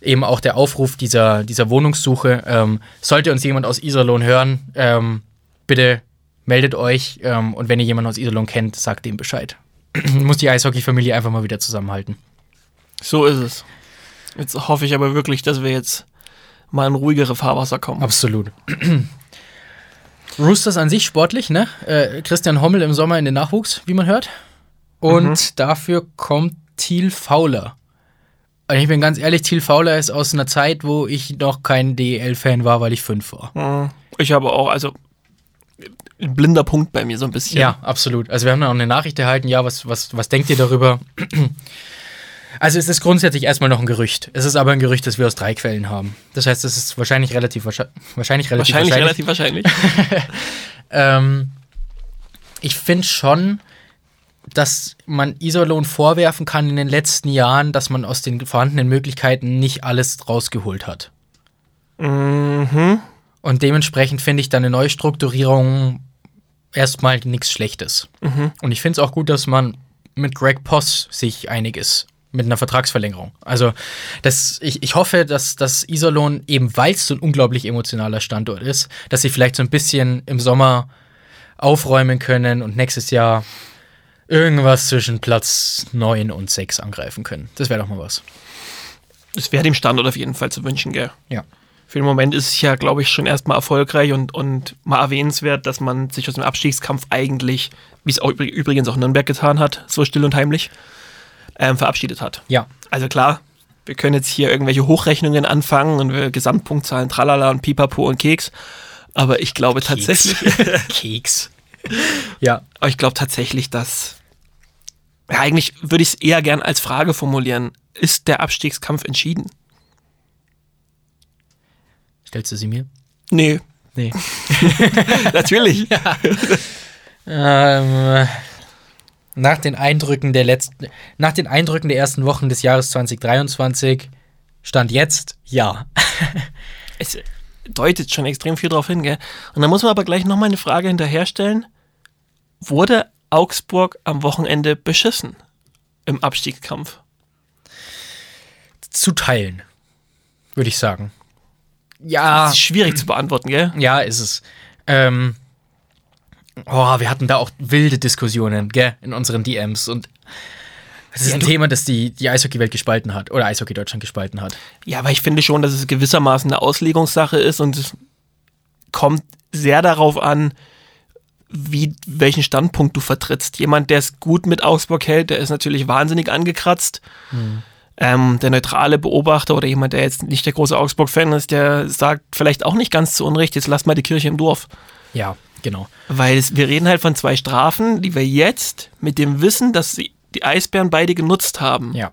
Speaker 2: eben auch der Aufruf dieser, dieser Wohnungssuche. Ähm, sollte uns jemand aus Iserlohn hören, ähm, bitte meldet euch. Ähm, und wenn ihr jemanden aus Iserlohn kennt, sagt ihm Bescheid. Muss die Eishockey-Familie einfach mal wieder zusammenhalten.
Speaker 1: So ist es. Jetzt hoffe ich aber wirklich, dass wir jetzt mal in ruhigere Fahrwasser kommen.
Speaker 2: Absolut. Roosters an sich sportlich, ne? Äh, Christian Hommel im Sommer in den Nachwuchs, wie man hört. Und
Speaker 1: Mhm.
Speaker 2: dafür kommt Thiel Fowler. Und ich bin ganz ehrlich, Thiel Fowler ist aus einer Zeit, wo ich noch kein DEL-Fan war, weil ich fünf war.
Speaker 1: Mhm. Ich habe auch, also ein blinder Punkt bei mir so ein bisschen.
Speaker 2: Ja, absolut. Also wir haben dann auch eine Nachricht erhalten, ja, was, was, was denkt ihr darüber? Also es ist grundsätzlich erstmal noch ein Gerücht. Es ist aber ein Gerücht, das wir aus drei Quellen haben. Das heißt, es ist wahrscheinlich relativ wahrscheinlich, wahrscheinlich relativ
Speaker 1: Wahrscheinlich,
Speaker 2: wahrscheinlich.
Speaker 1: relativ wahrscheinlich.
Speaker 2: Ähm, ich finde schon, dass man Iserlohn vorwerfen kann in den letzten Jahren, dass man aus den vorhandenen Möglichkeiten nicht alles rausgeholt hat.
Speaker 1: mhm.
Speaker 2: Und dementsprechend finde ich da eine Neustrukturierung erstmal nichts Schlechtes. Und ich finde es auch gut, dass man mit Greg Poss sich einig ist. Mit einer Vertragsverlängerung. Also, das, ich, ich hoffe, dass, dass Iserlohn, eben weil es so ein unglaublich emotionaler Standort ist, dass sie vielleicht so ein bisschen im Sommer aufräumen können und nächstes Jahr irgendwas zwischen Platz 9 und 6 angreifen können. Das wäre doch mal was.
Speaker 1: Es wäre dem Standort auf jeden Fall zu wünschen, gell?
Speaker 2: Ja.
Speaker 1: Für den Moment ist es ja, glaube ich, schon erstmal erfolgreich und, und mal erwähnenswert, dass man sich aus dem Abstiegskampf eigentlich, wie es auch übrig- übrigens auch Nürnberg getan hat, so still und heimlich, ähm, verabschiedet hat.
Speaker 2: Ja.
Speaker 1: Also klar, wir können jetzt hier irgendwelche Hochrechnungen anfangen und wir Gesamtpunktzahlen, tralala und pipapo und Keks. Aber ich glaube tatsächlich,
Speaker 2: Keks. ja.
Speaker 1: aber ich glaube tatsächlich, dass, ja, eigentlich würde ich es eher gern als Frage formulieren. Ist der Abstiegskampf entschieden?
Speaker 2: Stellst du sie mir?
Speaker 1: Nee,
Speaker 2: Nee.
Speaker 1: natürlich.
Speaker 2: Ähm, nach den Eindrücken der letzten, nach den Eindrücken der ersten Wochen des Jahres 2023 stand jetzt ja.
Speaker 1: Es deutet schon extrem viel drauf hin, gell? Und dann muss man aber gleich nochmal eine Frage hinterherstellen. Wurde Augsburg am Wochenende beschissen im Abstiegskampf?
Speaker 2: Zu teilen, würde ich sagen. Ja,
Speaker 1: Das ist schwierig zu beantworten, gell?
Speaker 2: ja, ist es. Ähm, oh, wir hatten da auch wilde Diskussionen, gell, in unseren DMs und es ist
Speaker 1: Ja,
Speaker 2: ein Thema, das die, die Eishockey-Welt gespalten hat oder Eishockey Deutschland gespalten hat.
Speaker 1: Ja, aber ich finde schon, dass es gewissermaßen eine Auslegungssache ist und es kommt sehr darauf an, wie, welchen Standpunkt du vertrittst. Jemand, der es gut mit Augsburg hält, der ist natürlich wahnsinnig angekratzt. Ähm, der neutrale Beobachter oder jemand, der jetzt nicht der große Augsburg-Fan ist, der sagt vielleicht auch nicht ganz zu Unrecht, jetzt lass mal die Kirche im Dorf.
Speaker 2: Ja, genau.
Speaker 1: Weil es, wir reden halt von zwei Strafen, die wir jetzt mit dem Wissen, dass sie die Eisbären beide genutzt haben,
Speaker 2: Ja,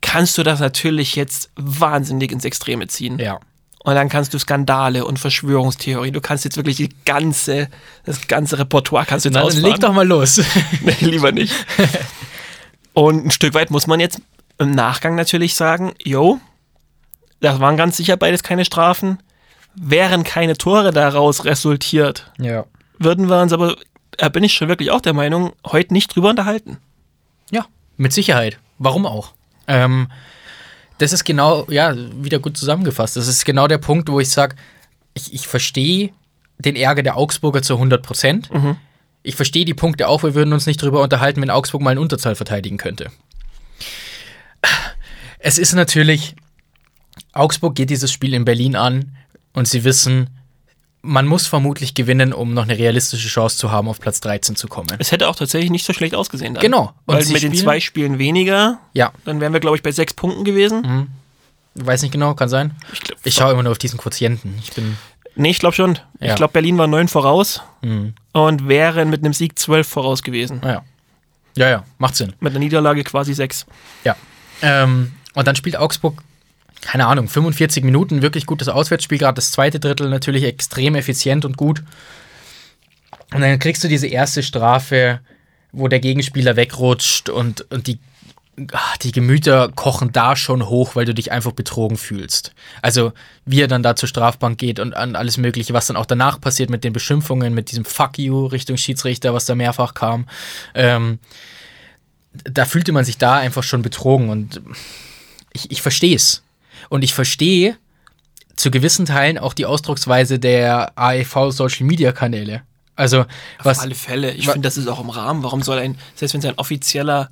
Speaker 1: kannst du das natürlich jetzt wahnsinnig ins Extreme ziehen.
Speaker 2: ja.
Speaker 1: Und dann kannst du Skandale und Verschwörungstheorien, du kannst jetzt wirklich die ganze, das ganze Repertoire kannst du jetzt
Speaker 2: Na, dann
Speaker 1: ausfahren.
Speaker 2: leg doch mal los.
Speaker 1: Nee, lieber nicht. Und ein Stück weit muss man jetzt im Nachgang natürlich sagen, yo, das waren ganz sicher beides keine Strafen. Wären keine Tore daraus resultiert,
Speaker 2: ja.
Speaker 1: würden wir uns aber, da bin ich schon wirklich auch der Meinung, heute nicht drüber unterhalten.
Speaker 2: Ja, mit Sicherheit. Warum auch? Ähm, das ist genau, ja, wieder gut zusammengefasst. Das ist genau der Punkt, wo ich sage, ich, ich verstehe den Ärger der Augsburger zu 100 Prozent. Ich verstehe die Punkte auch, wir würden uns nicht drüber unterhalten, wenn Augsburg mal in Unterzahl verteidigen könnte. Es ist natürlich, Augsburg geht dieses Spiel in Berlin an und sie wissen, man muss vermutlich gewinnen, um noch eine realistische Chance zu haben, auf Platz 13 zu kommen.
Speaker 1: Es hätte auch tatsächlich nicht so schlecht ausgesehen dann.
Speaker 2: Genau. Und
Speaker 1: Weil mit den
Speaker 2: spielen-
Speaker 1: zwei Spielen weniger,
Speaker 2: Ja,
Speaker 1: dann wären wir, glaube ich, bei sechs Punkten gewesen.
Speaker 2: weiß nicht genau, kann sein.
Speaker 1: Ich glaub,
Speaker 2: Ich schaue immer nur auf diesen Quotienten. Ich bin.
Speaker 1: Nee, ich glaube schon.
Speaker 2: Ja.
Speaker 1: Ich glaube, Berlin war neun voraus
Speaker 2: Mhm.
Speaker 1: und wären mit einem Sieg zwölf voraus gewesen.
Speaker 2: Naja. Ja, ja, macht Sinn.
Speaker 1: Mit einer Niederlage quasi sechs.
Speaker 2: Ja. Ähm, und dann spielt Augsburg, keine Ahnung, 45 Minuten, wirklich gutes Auswärtsspiel, gerade das zweite Drittel natürlich extrem effizient und gut. Und dann kriegst du diese erste Strafe, wo der Gegenspieler wegrutscht und, und die ah, die Gemüter kochen da schon hoch, weil du dich einfach betrogen fühlst. Also, wie er dann da zur Strafbank geht und an alles Mögliche, was dann auch danach passiert mit den Beschimpfungen, mit diesem Fuck you Richtung Schiedsrichter, was da mehrfach kam. Ähm, da fühlte man sich da einfach schon betrogen und ich, ich verstehe es. Und ich verstehe zu gewissen Teilen auch die Ausdrucksweise der AEV Social Media Kanäle. Also, was.
Speaker 1: Auf alle Fälle. Ich finde, das ist auch im Rahmen. Warum soll ein, selbst wenn es ein offizieller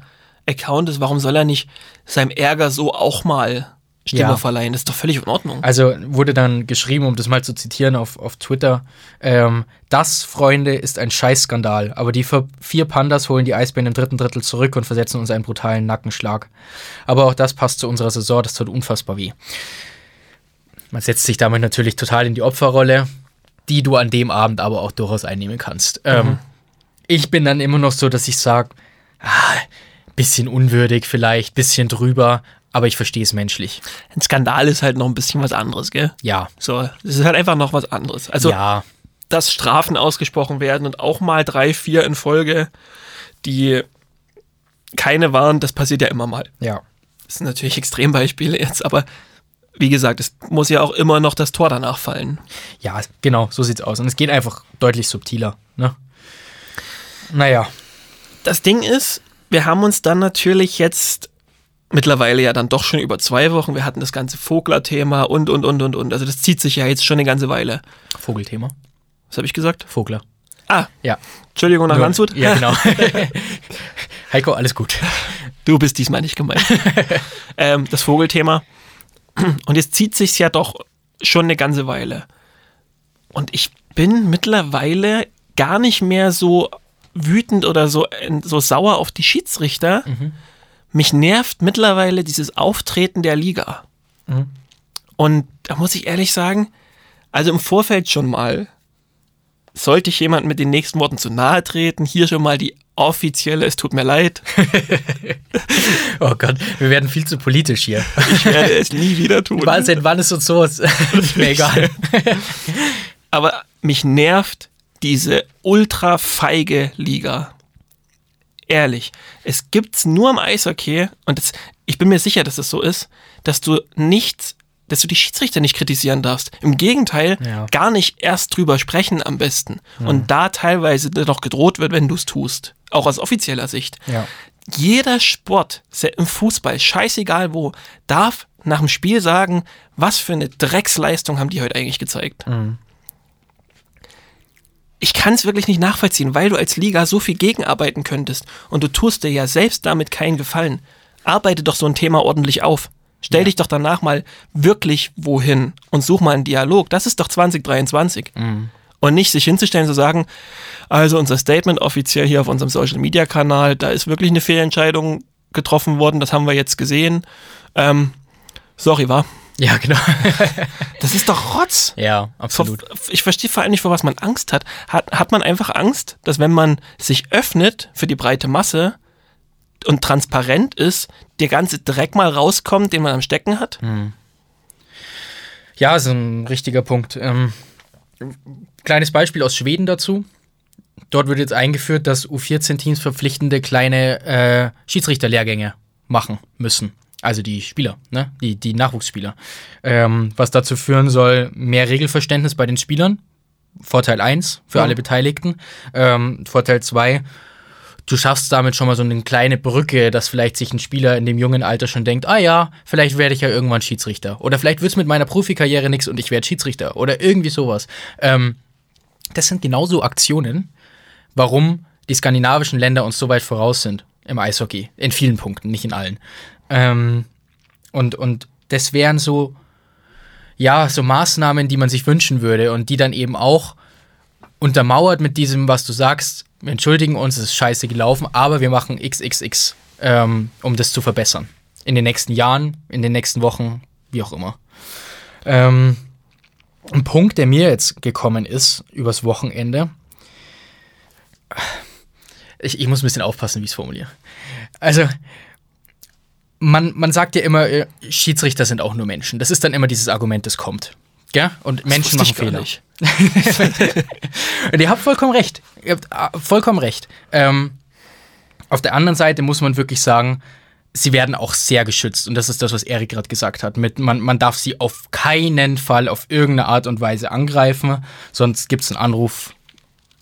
Speaker 1: Account ist, warum soll er nicht seinem Ärger so auch mal Stimme
Speaker 2: Ja.
Speaker 1: verleihen? Das ist doch völlig in Ordnung.
Speaker 2: Also wurde dann geschrieben, um das mal zu zitieren auf, auf Twitter, ähm, das, Freunde, ist ein Scheißskandal, aber die vier- Pandas holen die Eisbären im dritten Drittel zurück und versetzen uns einen brutalen Nackenschlag. Aber auch das passt zu unserer Saison, das tut unfassbar weh. Man setzt sich damit natürlich total in die Opferrolle, die du an dem Abend aber auch durchaus einnehmen kannst. Ähm, ich bin dann immer noch so, dass ich sage, ah, bisschen unwürdig vielleicht, bisschen drüber, aber ich verstehe es menschlich.
Speaker 1: Ein Skandal ist halt noch ein bisschen was anderes, gell?
Speaker 2: Ja.
Speaker 1: So, es ist halt einfach noch was anderes. Also,
Speaker 2: ja.
Speaker 1: dass Strafen ausgesprochen werden und auch mal drei, vier in Folge, die keine waren, das passiert ja immer mal.
Speaker 2: Ja.
Speaker 1: Das sind natürlich Extrembeispiele jetzt, aber wie gesagt, es muss ja auch immer noch das Tor danach fallen.
Speaker 2: Ja, genau, so sieht's aus. Und es geht einfach deutlich subtiler. Ne? Naja,
Speaker 1: Das Ding ist, wir haben uns dann natürlich jetzt mittlerweile ja dann doch schon über zwei Wochen, wir hatten das ganze Vogler-Thema und, und, und, und, und. Also das zieht sich ja jetzt schon eine ganze Weile.
Speaker 2: Vogelthema.
Speaker 1: Was habe ich gesagt?
Speaker 2: Vogler.
Speaker 1: Ah,
Speaker 2: Ja.
Speaker 1: Entschuldigung nach Landshut.
Speaker 2: Ja, genau. Heiko, alles gut.
Speaker 1: Du bist diesmal nicht gemeint. ähm, das Vogelthema. Und jetzt zieht sich's ja doch schon eine ganze Weile. Und ich bin mittlerweile gar nicht mehr so wütend oder so, äh, so sauer auf die Schiedsrichter. Mich nervt mittlerweile dieses Auftreten der Liga. Und da muss ich ehrlich sagen, also im Vorfeld schon mal, sollte ich jemandem mit den nächsten Worten zu nahe treten, hier schon mal die offizielle, es tut mir leid,
Speaker 2: Oh Gott, wir werden viel zu politisch hier.
Speaker 1: ich werde es nie wieder tun.
Speaker 2: Wann, seit wann ist uns sowas? Ist mir egal.
Speaker 1: Aber mich nervt diese ultra feige Liga. Ehrlich, es gibt's nur im Eishockey und das, ich bin mir sicher, dass es so ist, dass du nicht, dass du die Schiedsrichter nicht kritisieren darfst. Im Gegenteil,
Speaker 2: Ja.
Speaker 1: gar nicht erst drüber sprechen am besten. Und da teilweise noch gedroht wird, wenn du es tust. Auch aus offizieller Sicht.
Speaker 2: Ja.
Speaker 1: Jeder Sport, im Fußball, scheißegal wo, darf nach dem Spiel sagen, was für eine Drecksleistung haben die heute eigentlich gezeigt. Ich kann es wirklich nicht nachvollziehen, weil du als Liga so viel gegenarbeiten könntest und du tust dir ja selbst damit keinen Gefallen. Arbeite doch so ein Thema ordentlich auf. Stell dich doch danach mal wirklich wohin und such mal einen Dialog. Das ist doch 2023. Und nicht sich hinzustellen und zu sagen, also unser Statement offiziell hier auf unserem Social Media Kanal, da ist wirklich eine Fehlentscheidung getroffen worden, das haben wir jetzt gesehen. Ähm, sorry, war.
Speaker 2: Ja, genau.
Speaker 1: Das ist doch Rotz.
Speaker 2: ja, absolut.
Speaker 1: ich verstehe vor allem nicht, vor was man Angst hat. hat. Hat man einfach Angst, dass wenn man sich öffnet für die breite Masse und transparent ist, der ganze Dreck mal rauskommt, den man am Stecken hat?
Speaker 2: Ja, ist ein richtiger Punkt. Ähm, kleines Beispiel aus Schweden dazu. Dort wird jetzt eingeführt, dass U14-Teams verpflichtende kleine äh, Schiedsrichterlehrgänge machen müssen. Also die Spieler, ne? die, die Nachwuchsspieler. Ähm, was dazu führen soll, mehr Regelverständnis bei den Spielern. Vorteil 1 für
Speaker 1: Ja.
Speaker 2: alle Beteiligten. Ähm, Vorteil 2, du schaffst damit schon mal so eine kleine Brücke, dass vielleicht sich ein Spieler in dem jungen Alter schon denkt, ah ja, vielleicht werde ich ja irgendwann Schiedsrichter. Oder vielleicht wird es mit meiner Profikarriere nichts und ich werde Schiedsrichter. Oder irgendwie sowas. Ähm, das sind genauso Aktionen, warum die skandinavischen Länder uns so weit voraus sind im Eishockey. In vielen Punkten, nicht in allen. Ähm, und, und das wären so, ja, so Maßnahmen, die man sich wünschen würde und die dann eben auch untermauert mit diesem, was du sagst, wir entschuldigen uns, es ist scheiße gelaufen, aber wir machen XXX, ähm, um das zu verbessern. In den nächsten Jahren, in den nächsten Wochen, wie auch immer. Ähm, ein Punkt, der mir jetzt gekommen ist übers Wochenende. Ich, ich muss ein bisschen aufpassen, wie ich es formuliere. Also, man, man sagt ja immer, äh, Schiedsrichter sind auch nur Menschen. Das ist dann immer dieses Argument, das kommt. Gell? Und Menschen
Speaker 1: wusste
Speaker 2: machen Fehler. Und ihr habt vollkommen recht. Ihr habt äh, vollkommen recht. Ähm, auf der anderen Seite muss man wirklich sagen, sie werden auch sehr geschützt. Und das ist das, was Erik gerade gesagt hat. Mit, man, man darf sie auf keinen Fall auf irgendeine Art und Weise angreifen, sonst gibt es einen Anruf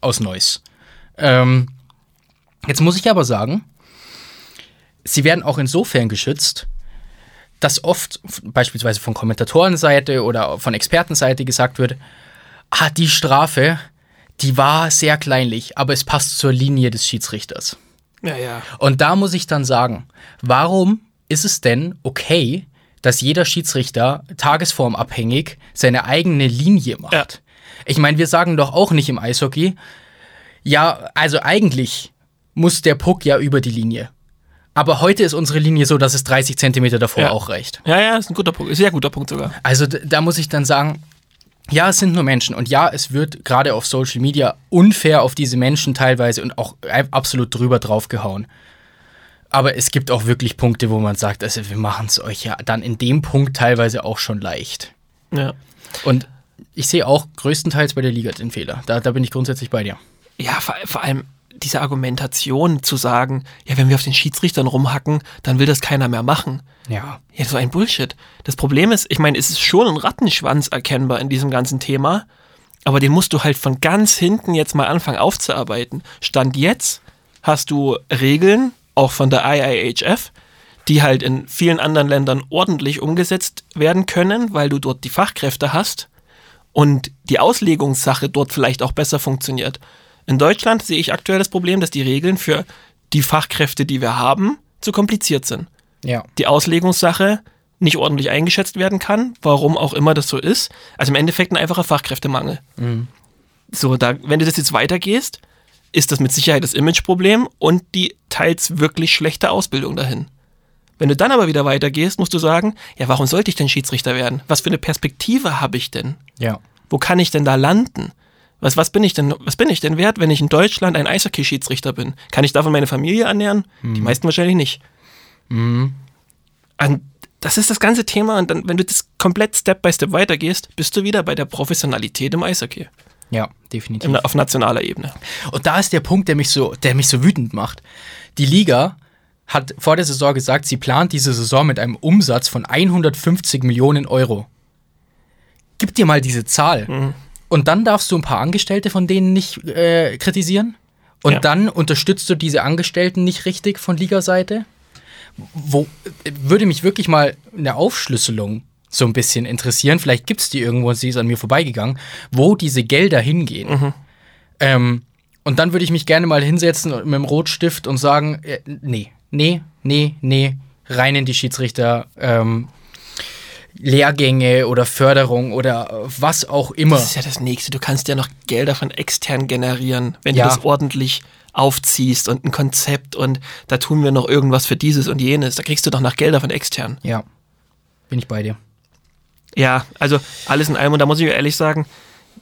Speaker 2: aus Neuss. Ähm, jetzt muss ich aber sagen, sie werden auch insofern geschützt, dass oft beispielsweise von Kommentatorenseite oder von Expertenseite gesagt wird, ah, die Strafe, die war sehr kleinlich, aber es passt zur Linie des Schiedsrichters.
Speaker 1: Ja, ja.
Speaker 2: Und da muss ich dann sagen, warum ist es denn okay, dass jeder Schiedsrichter tagesformabhängig seine eigene Linie macht?
Speaker 1: Ja.
Speaker 2: Ich meine, wir sagen doch auch nicht im Eishockey, ja, also eigentlich muss der Puck ja über die Linie. Aber heute ist unsere Linie so, dass es 30 Zentimeter davor
Speaker 1: Ja.
Speaker 2: auch reicht.
Speaker 1: Ja, ja, ist ein guter Punkt. Ist ein sehr guter Punkt sogar.
Speaker 2: Also da muss ich dann sagen, ja, es sind nur Menschen und ja, es wird gerade auf Social Media unfair auf diese Menschen teilweise und auch absolut drüber draufgehauen. Aber es gibt auch wirklich Punkte, wo man sagt, also wir machen es euch ja dann in dem Punkt teilweise auch schon leicht.
Speaker 1: Ja.
Speaker 2: Und ich sehe auch größtenteils bei der Liga den Fehler. Da, da bin ich grundsätzlich bei dir.
Speaker 1: Ja, vor, vor allem diese Argumentation zu sagen, ja, wenn wir auf den Schiedsrichtern rumhacken, dann will das keiner mehr machen.
Speaker 2: Ja.
Speaker 1: Ja, so ein Bullshit. Das Problem ist, ich meine, es ist schon ein Rattenschwanz erkennbar in diesem ganzen Thema, aber den musst du halt von ganz hinten jetzt mal anfangen aufzuarbeiten. Stand jetzt hast du Regeln, auch von der IIHF, die halt in vielen anderen Ländern ordentlich umgesetzt werden können, weil du dort die Fachkräfte hast und die Auslegungssache dort vielleicht auch besser funktioniert. In Deutschland sehe ich aktuell das Problem, dass die Regeln für die Fachkräfte, die wir haben, zu kompliziert sind
Speaker 2: Ja.
Speaker 1: die Auslegungssache nicht ordentlich eingeschätzt werden kann, warum auch immer das so ist. Also im Endeffekt ein einfacher Fachkräftemangel. So, da, wenn du das jetzt weitergehst, ist das mit Sicherheit das Imageproblem und die teils wirklich schlechte Ausbildung dahin. Wenn du dann aber wieder weitergehst, musst du sagen, ja, warum sollte ich denn Schiedsrichter werden? Was für eine Perspektive habe ich denn?
Speaker 2: Ja.
Speaker 1: Wo kann ich denn da landen? Was, was, bin ich denn, was bin ich denn wert, wenn ich in Deutschland ein Eishockey-Schiedsrichter bin? Kann ich davon meine Familie ernähren? Die meisten wahrscheinlich nicht. Und das ist das ganze Thema. Und dann, wenn du das komplett Step by Step weitergehst, bist du wieder bei der Professionalität im Eishockey.
Speaker 2: Ja, definitiv.
Speaker 1: Im, auf nationaler Ebene.
Speaker 2: Und da ist der Punkt, der mich so, der mich so wütend macht. Die Liga hat vor der Saison gesagt, sie plant diese Saison mit einem Umsatz von 150 Millionen Euro. Gib dir mal diese Zahl. Und dann darfst du ein paar Angestellte von denen nicht äh, kritisieren. Und
Speaker 1: Ja.
Speaker 2: dann unterstützt du diese Angestellten nicht richtig von Ligaseite. Wo würde mich wirklich mal eine Aufschlüsselung so ein bisschen interessieren. Vielleicht gibt es die irgendwo und sie ist an mir vorbeigegangen, wo diese Gelder hingehen. Ähm, und dann würde ich mich gerne mal hinsetzen mit dem Rotstift und sagen, äh, nee, nee, nee, nee, rein in die Schiedsrichter, ähm, Lehrgänge oder Förderung oder was auch immer.
Speaker 1: Das ist ja das Nächste. Du kannst ja noch Gelder von extern generieren, wenn
Speaker 2: Ja.
Speaker 1: du das ordentlich aufziehst und ein Konzept und da tun wir noch irgendwas für dieses und jenes. Da kriegst du doch noch Gelder von extern.
Speaker 2: Ja, bin ich bei dir.
Speaker 1: Ja, also alles in allem, und da muss ich ehrlich sagen,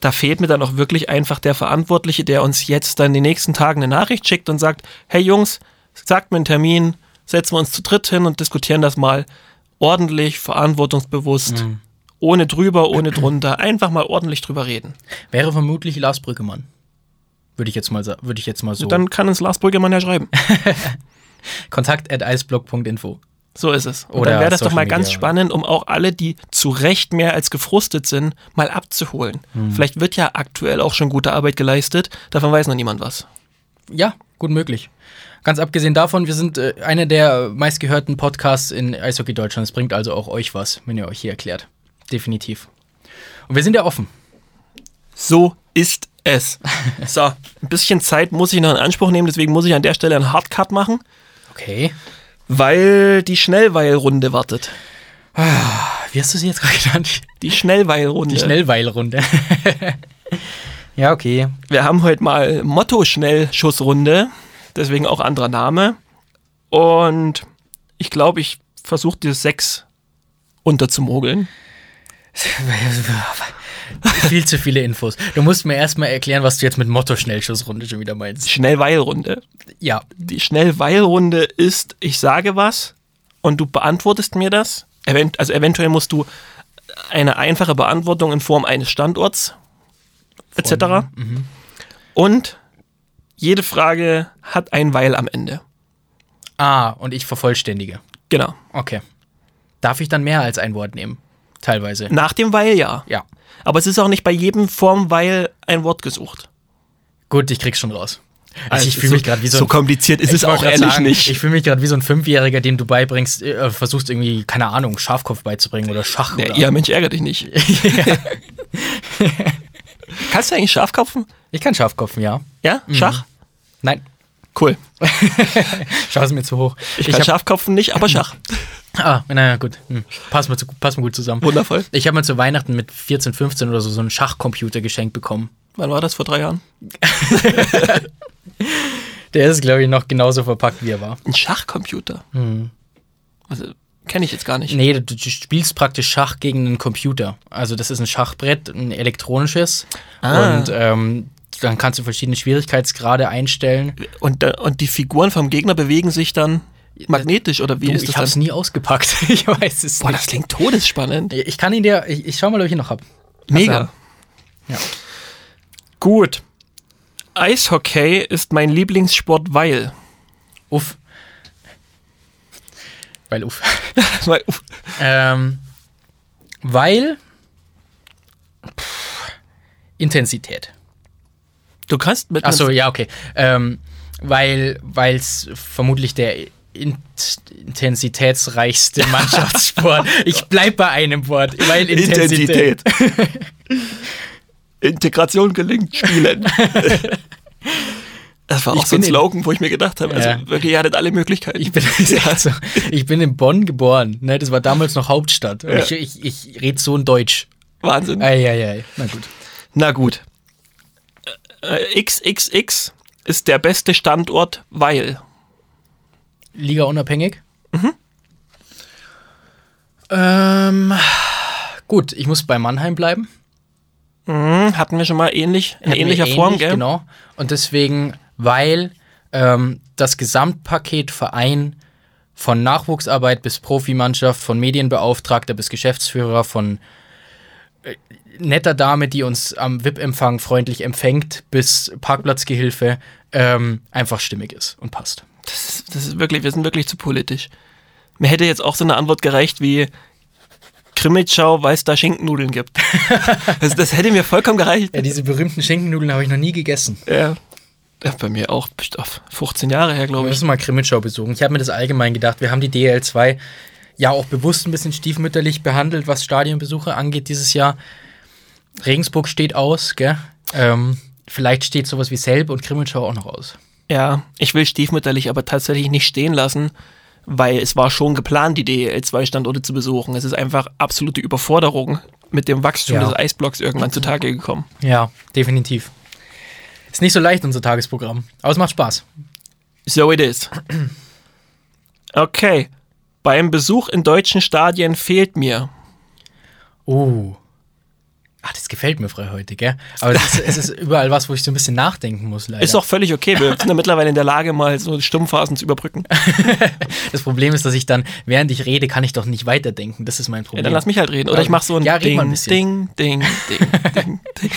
Speaker 1: da fehlt mir dann auch wirklich einfach der Verantwortliche, der uns jetzt dann in den nächsten Tagen eine Nachricht schickt und sagt, hey Jungs, sagt mir einen Termin, setzen wir uns zu dritt hin und diskutieren das mal ordentlich, verantwortungsbewusst, ohne drüber, ohne drunter, einfach mal ordentlich drüber reden.
Speaker 2: Wäre vermutlich Lars Brüggemann. Würde ich jetzt mal, würde ich jetzt mal so.
Speaker 1: Dann kann uns Lars Brüggemann ja schreiben.
Speaker 2: Kontakt at eisblog.info.
Speaker 1: So ist es. Und
Speaker 2: Oder
Speaker 1: dann wäre das doch mal ganz
Speaker 2: Media.
Speaker 1: spannend, um auch alle, die zu Recht mehr als gefrustet sind, mal abzuholen.
Speaker 2: Hm.
Speaker 1: Vielleicht wird ja aktuell auch schon gute Arbeit geleistet, davon weiß noch niemand was.
Speaker 2: Ja, gut möglich. Ganz abgesehen davon, wir sind äh, einer der meistgehörten Podcasts in Eishockey Deutschland. Es bringt also auch euch was, wenn ihr euch hier erklärt. Definitiv. Und wir sind ja offen.
Speaker 1: So ist es. So, ein bisschen Zeit muss ich noch in Anspruch nehmen, deswegen muss ich an der Stelle einen Hardcut machen,
Speaker 2: Okay.
Speaker 1: weil die Schnellweilrunde wartet.
Speaker 2: Wie hast du sie jetzt gerade genannt?
Speaker 1: Die Schnellweilrunde.
Speaker 2: Die Schnellweilrunde. ja, okay.
Speaker 1: Wir haben heute mal Motto-Schnellschussrunde, deswegen auch anderer Name. Und ich glaube, ich versuche dir sechs unterzumogeln.
Speaker 2: Viel zu viele Infos. Du musst mir erstmal erklären, was du jetzt mit Motto-Schnellschussrunde schon wieder meinst.
Speaker 1: Schnellweilrunde.
Speaker 2: Ja.
Speaker 1: Die Schnellweilrunde ist, ich sage was und du beantwortest mir das. Event also eventuell musst du eine einfache Beantwortung in Form eines Standorts etc. Und jede Frage hat ein Weil am Ende.
Speaker 2: Ah, und ich vervollständige.
Speaker 1: Genau.
Speaker 2: Okay. Darf ich dann mehr als ein Wort nehmen? Teilweise.
Speaker 1: Nach dem Weil ja.
Speaker 2: Ja.
Speaker 1: Aber es ist auch nicht bei jedem Form Weil ein Wort gesucht.
Speaker 2: Gut, ich krieg's schon raus. Also ich
Speaker 1: Also
Speaker 2: fühle
Speaker 1: so-
Speaker 2: mich gerade wie so,
Speaker 1: so
Speaker 2: ein-
Speaker 1: kompliziert ist
Speaker 2: Ich
Speaker 1: es auch ehrlich
Speaker 2: sagen,
Speaker 1: nicht.
Speaker 2: Ich fühle mich gerade wie so ein Fünfjähriger, dem du beibringst, äh, versuchst irgendwie, keine Ahnung, Schafkopf beizubringen oder Schach.
Speaker 1: Ja,
Speaker 2: oder
Speaker 1: ja, Mensch, ärgere dich nicht. Kannst du eigentlich Schafkopfen?
Speaker 2: Ich kann Schafkopfen, ja.
Speaker 1: Ja? Schach?
Speaker 2: Nein,
Speaker 1: Cool.
Speaker 2: Schach ist mir zu hoch.
Speaker 1: Ich, kann
Speaker 2: hab-
Speaker 1: Schafkopfen nicht, aber Schach.
Speaker 2: Ah, naja, gut. Hm. Passen wir, zu, wir gut zusammen.
Speaker 1: Wundervoll.
Speaker 2: Ich habe mal zu Weihnachten mit 14, 15 oder so so einen Schachcomputer geschenkt bekommen.
Speaker 1: Wann war das? Vor drei Jahren?
Speaker 2: Der ist, glaube ich, noch genauso verpackt, wie er war.
Speaker 1: Ein Schachcomputer? Also, kenne ich jetzt gar nicht.
Speaker 2: Nee, du, du spielst praktisch Schach gegen einen Computer. Also das ist ein Schachbrett, ein elektronisches.
Speaker 1: Ah.
Speaker 2: Und ähm, dann kannst du verschiedene Schwierigkeitsgrade einstellen.
Speaker 1: Und, da- und die Figuren vom Gegner bewegen sich dann magnetisch oder wie
Speaker 2: Du,
Speaker 1: ist
Speaker 2: ich
Speaker 1: das
Speaker 2: habe es nie ausgepackt. ich weiß es
Speaker 1: Boah,
Speaker 2: nicht.
Speaker 1: das klingt todesspannend.
Speaker 2: Ich kann ihn dir, ich, ich schau mal, ob ich ihn noch habe.
Speaker 1: Mega.
Speaker 2: Ja.
Speaker 1: Gut. Eishockey ist mein Lieblingssport, weil.
Speaker 2: Uff. Weil uff.
Speaker 1: weil uff,
Speaker 2: ähm, weil pff, Intensität.
Speaker 1: Du kannst mit
Speaker 2: Achso, ja, okay. Ähm, weil es vermutlich der in intensitätsreichste Mannschaftssport. ich bleib bei einem Wort, weil Intensität.
Speaker 1: Intensität. Integration gelingt Spielen. Das war auch
Speaker 2: Ich
Speaker 1: so ein Slogan, wo ich mir gedacht habe, also
Speaker 2: Ja.
Speaker 1: wirklich, ihr hattet alle Möglichkeiten.
Speaker 2: Ich bin, also, ich bin in Bonn geboren. Ne? Das war damals noch Hauptstadt.
Speaker 1: Ja.
Speaker 2: ich, ich, ich rede so in Deutsch.
Speaker 1: Wahnsinn.
Speaker 2: Eieiei. Na gut.
Speaker 1: Na gut. Äh, XXX ist der beste Standort, weil.
Speaker 2: Liga unabhängig? Ähm, gut, ich muss bei Mannheim bleiben.
Speaker 1: Hm, hatten wir schon mal ähnlich, in
Speaker 2: Hatten
Speaker 1: ähnlicher Form,
Speaker 2: ähnlich,
Speaker 1: gell?
Speaker 2: Genau. Und deswegen, weil ähm, das Gesamtpaket Verein von Nachwuchsarbeit bis Profimannschaft, von Medienbeauftragter bis Geschäftsführer, von netter Dame, die uns am VIP-Empfang freundlich empfängt, bis Parkplatzgehilfe ähm, einfach stimmig ist und passt.
Speaker 1: Das ist, das ist wirklich, wir sind wirklich zu politisch. Mir hätte jetzt auch so eine Antwort gereicht wie Krimitschau, weil es da Schinkennudeln gibt. das, das hätte mir vollkommen gereicht.
Speaker 2: Ja, diese berühmten Schinkennudeln habe ich noch nie gegessen.
Speaker 1: Ja. ja bei mir auch bestimmt auf 15 Jahre her,
Speaker 2: Wir
Speaker 1: glaube ich.
Speaker 2: müssen mal Krimitschau besuchen. Ich habe mir das allgemein gedacht. Wir haben die DL2 ja auch bewusst ein bisschen stiefmütterlich behandelt, was Stadionbesuche angeht dieses Jahr. Regensburg steht aus, gell? Ähm, vielleicht steht sowas wie Selb und Krimitschau auch noch aus.
Speaker 1: Ja, ich will stiefmütterlich aber tatsächlich nicht stehen lassen, weil es war schon geplant, die DEL2-Standorte zu besuchen. Es ist einfach absolute Überforderung mit dem Wachstum
Speaker 2: Ja.
Speaker 1: des Eisblocks irgendwann zutage gekommen.
Speaker 2: Ja, definitiv. Ist nicht so leicht, unser Tagesprogramm. Aber es macht Spaß.
Speaker 1: So it is. Okay. Beim Besuch in deutschen Stadien fehlt mir.
Speaker 2: Oh. Ah, das gefällt mir frei heute, gell? Aber es ist, es ist überall was, wo ich so ein bisschen nachdenken muss, leider.
Speaker 1: Ist auch völlig okay. Wir sind ja mittlerweile in der Lage, mal so Stummphasen zu überbrücken.
Speaker 2: das Problem ist, dass ich dann, während ich rede, kann ich doch nicht weiterdenken. Das ist mein
Speaker 1: Ja,
Speaker 2: Problem.
Speaker 1: dann lass mich halt reden. Oder ich mach so ein
Speaker 2: Ja,
Speaker 1: Ding. Ding, Ding, Ding, Ding, Ding.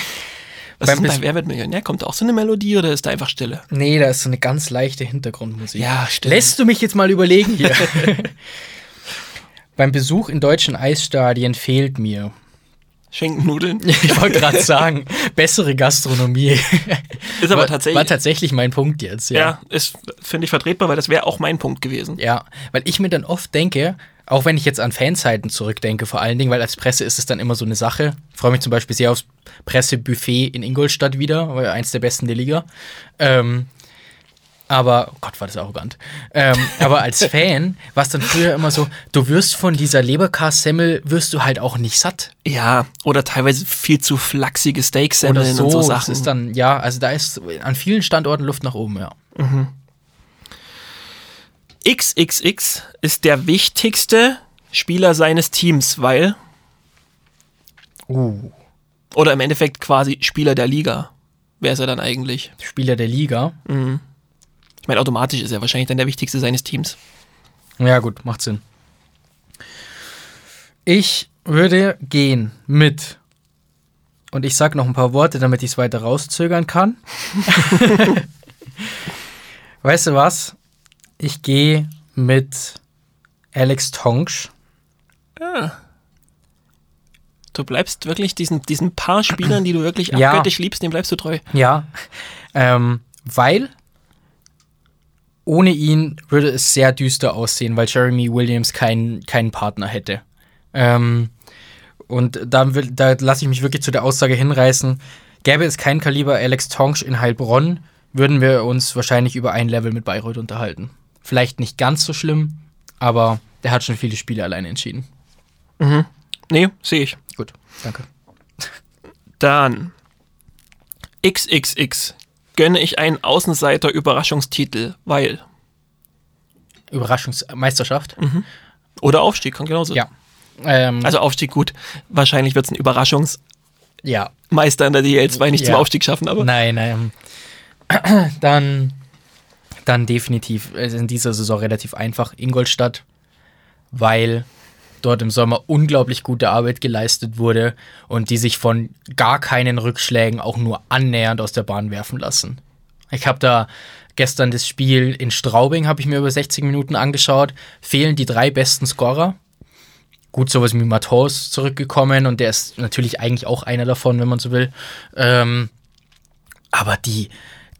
Speaker 2: Beim
Speaker 1: bei Wer wird Millionär? Kommt auch so eine Melodie oder ist da einfach Stille?
Speaker 2: Nee, da ist so eine ganz leichte Hintergrundmusik.
Speaker 1: Ja, stimmt.
Speaker 2: Lässt du mich jetzt mal überlegen hier? Beim Besuch in deutschen Eisstadien fehlt mir.
Speaker 1: Schinkennudeln.
Speaker 2: Ich wollte gerade sagen, bessere Gastronomie.
Speaker 1: Ist aber
Speaker 2: war,
Speaker 1: tatsächlich.
Speaker 2: war tatsächlich mein Punkt jetzt. Ja,
Speaker 1: ja, ist, finde ich vertretbar, weil das wäre auch mein Punkt gewesen.
Speaker 2: ja. weil ich mir dann oft denke, auch wenn ich jetzt an Fanzeiten zurückdenke, vor allen Dingen, weil als Presse ist es dann immer so eine Sache. Ich freue mich zum Beispiel sehr aufs Pressebuffet in Ingolstadt wieder, weil eins der besten der Liga. Ähm, aber, oh Gott, war das arrogant. Ähm, aber als Fan war es dann früher immer so, du wirst von dieser Leberkassemmel, wirst du halt auch nicht satt.
Speaker 1: Ja, oder teilweise viel zu flachsige Steaksemmeln
Speaker 2: so,
Speaker 1: und so
Speaker 2: das
Speaker 1: Sachen.
Speaker 2: ist dann, ja, also da ist an vielen Standorten Luft nach oben, ja.
Speaker 1: XXX ist der wichtigste Spieler seines Teams, weil.
Speaker 2: Uh.
Speaker 1: Oder im Endeffekt quasi Spieler der Liga. Wer ist er dann eigentlich?
Speaker 2: Spieler der Liga.
Speaker 1: Ich meine, automatisch ist er wahrscheinlich dann der wichtigste seines Teams.
Speaker 2: Ja, gut, macht Sinn. Ich würde gehen mit. Und ich sag noch ein paar Worte, damit ich es weiter rauszögern kann. weißt du was? Ich gehe mit Alex Tonsch.
Speaker 1: Du bleibst wirklich diesen, diesen paar Spielern, die du wirklich
Speaker 2: Ja.
Speaker 1: abgöttisch liebst, dem bleibst du treu.
Speaker 2: Ja, ähm, weil ohne ihn würde es sehr düster aussehen, weil Jeremy Williams keinen keinen Partner hätte. Ähm, und da, da lasse ich mich wirklich zu der Aussage hinreißen, gäbe es kein Kaliber Alex Tonsch in Heilbronn, würden wir uns wahrscheinlich über ein Level mit Bayreuth unterhalten. Vielleicht nicht ganz so schlimm, aber der hat schon viele Spiele alleine entschieden.
Speaker 1: Nee, sehe ich.
Speaker 2: Gut, danke.
Speaker 1: Dann XXX gönne ich einen Außenseiter-Überraschungstitel, weil.
Speaker 2: Überraschungsmeisterschaft?
Speaker 1: Oder Aufstieg, kann genauso.
Speaker 2: Ja. Ähm,
Speaker 1: Also Aufstieg gut. Wahrscheinlich wird es ein Überraschungsmeister
Speaker 2: ja,
Speaker 1: in der DL2 nicht zum
Speaker 2: Ja.
Speaker 1: Aufstieg schaffen, aber
Speaker 2: Nein, nein. Dann, dann definitiv äh, in dieser Saison relativ einfach Ingolstadt, weil dort im Sommer unglaublich gute Arbeit geleistet wurde und die sich von gar keinen Rückschlägen auch nur annähernd aus der Bahn werfen lassen. Ich habe da gestern das Spiel in Straubing, habe ich mir über 60 Minuten angeschaut, fehlen die drei besten Scorer. Gut, sowas wie Matos zurückgekommen und der ist natürlich eigentlich auch einer davon, wenn man so will. Ähm, aber die,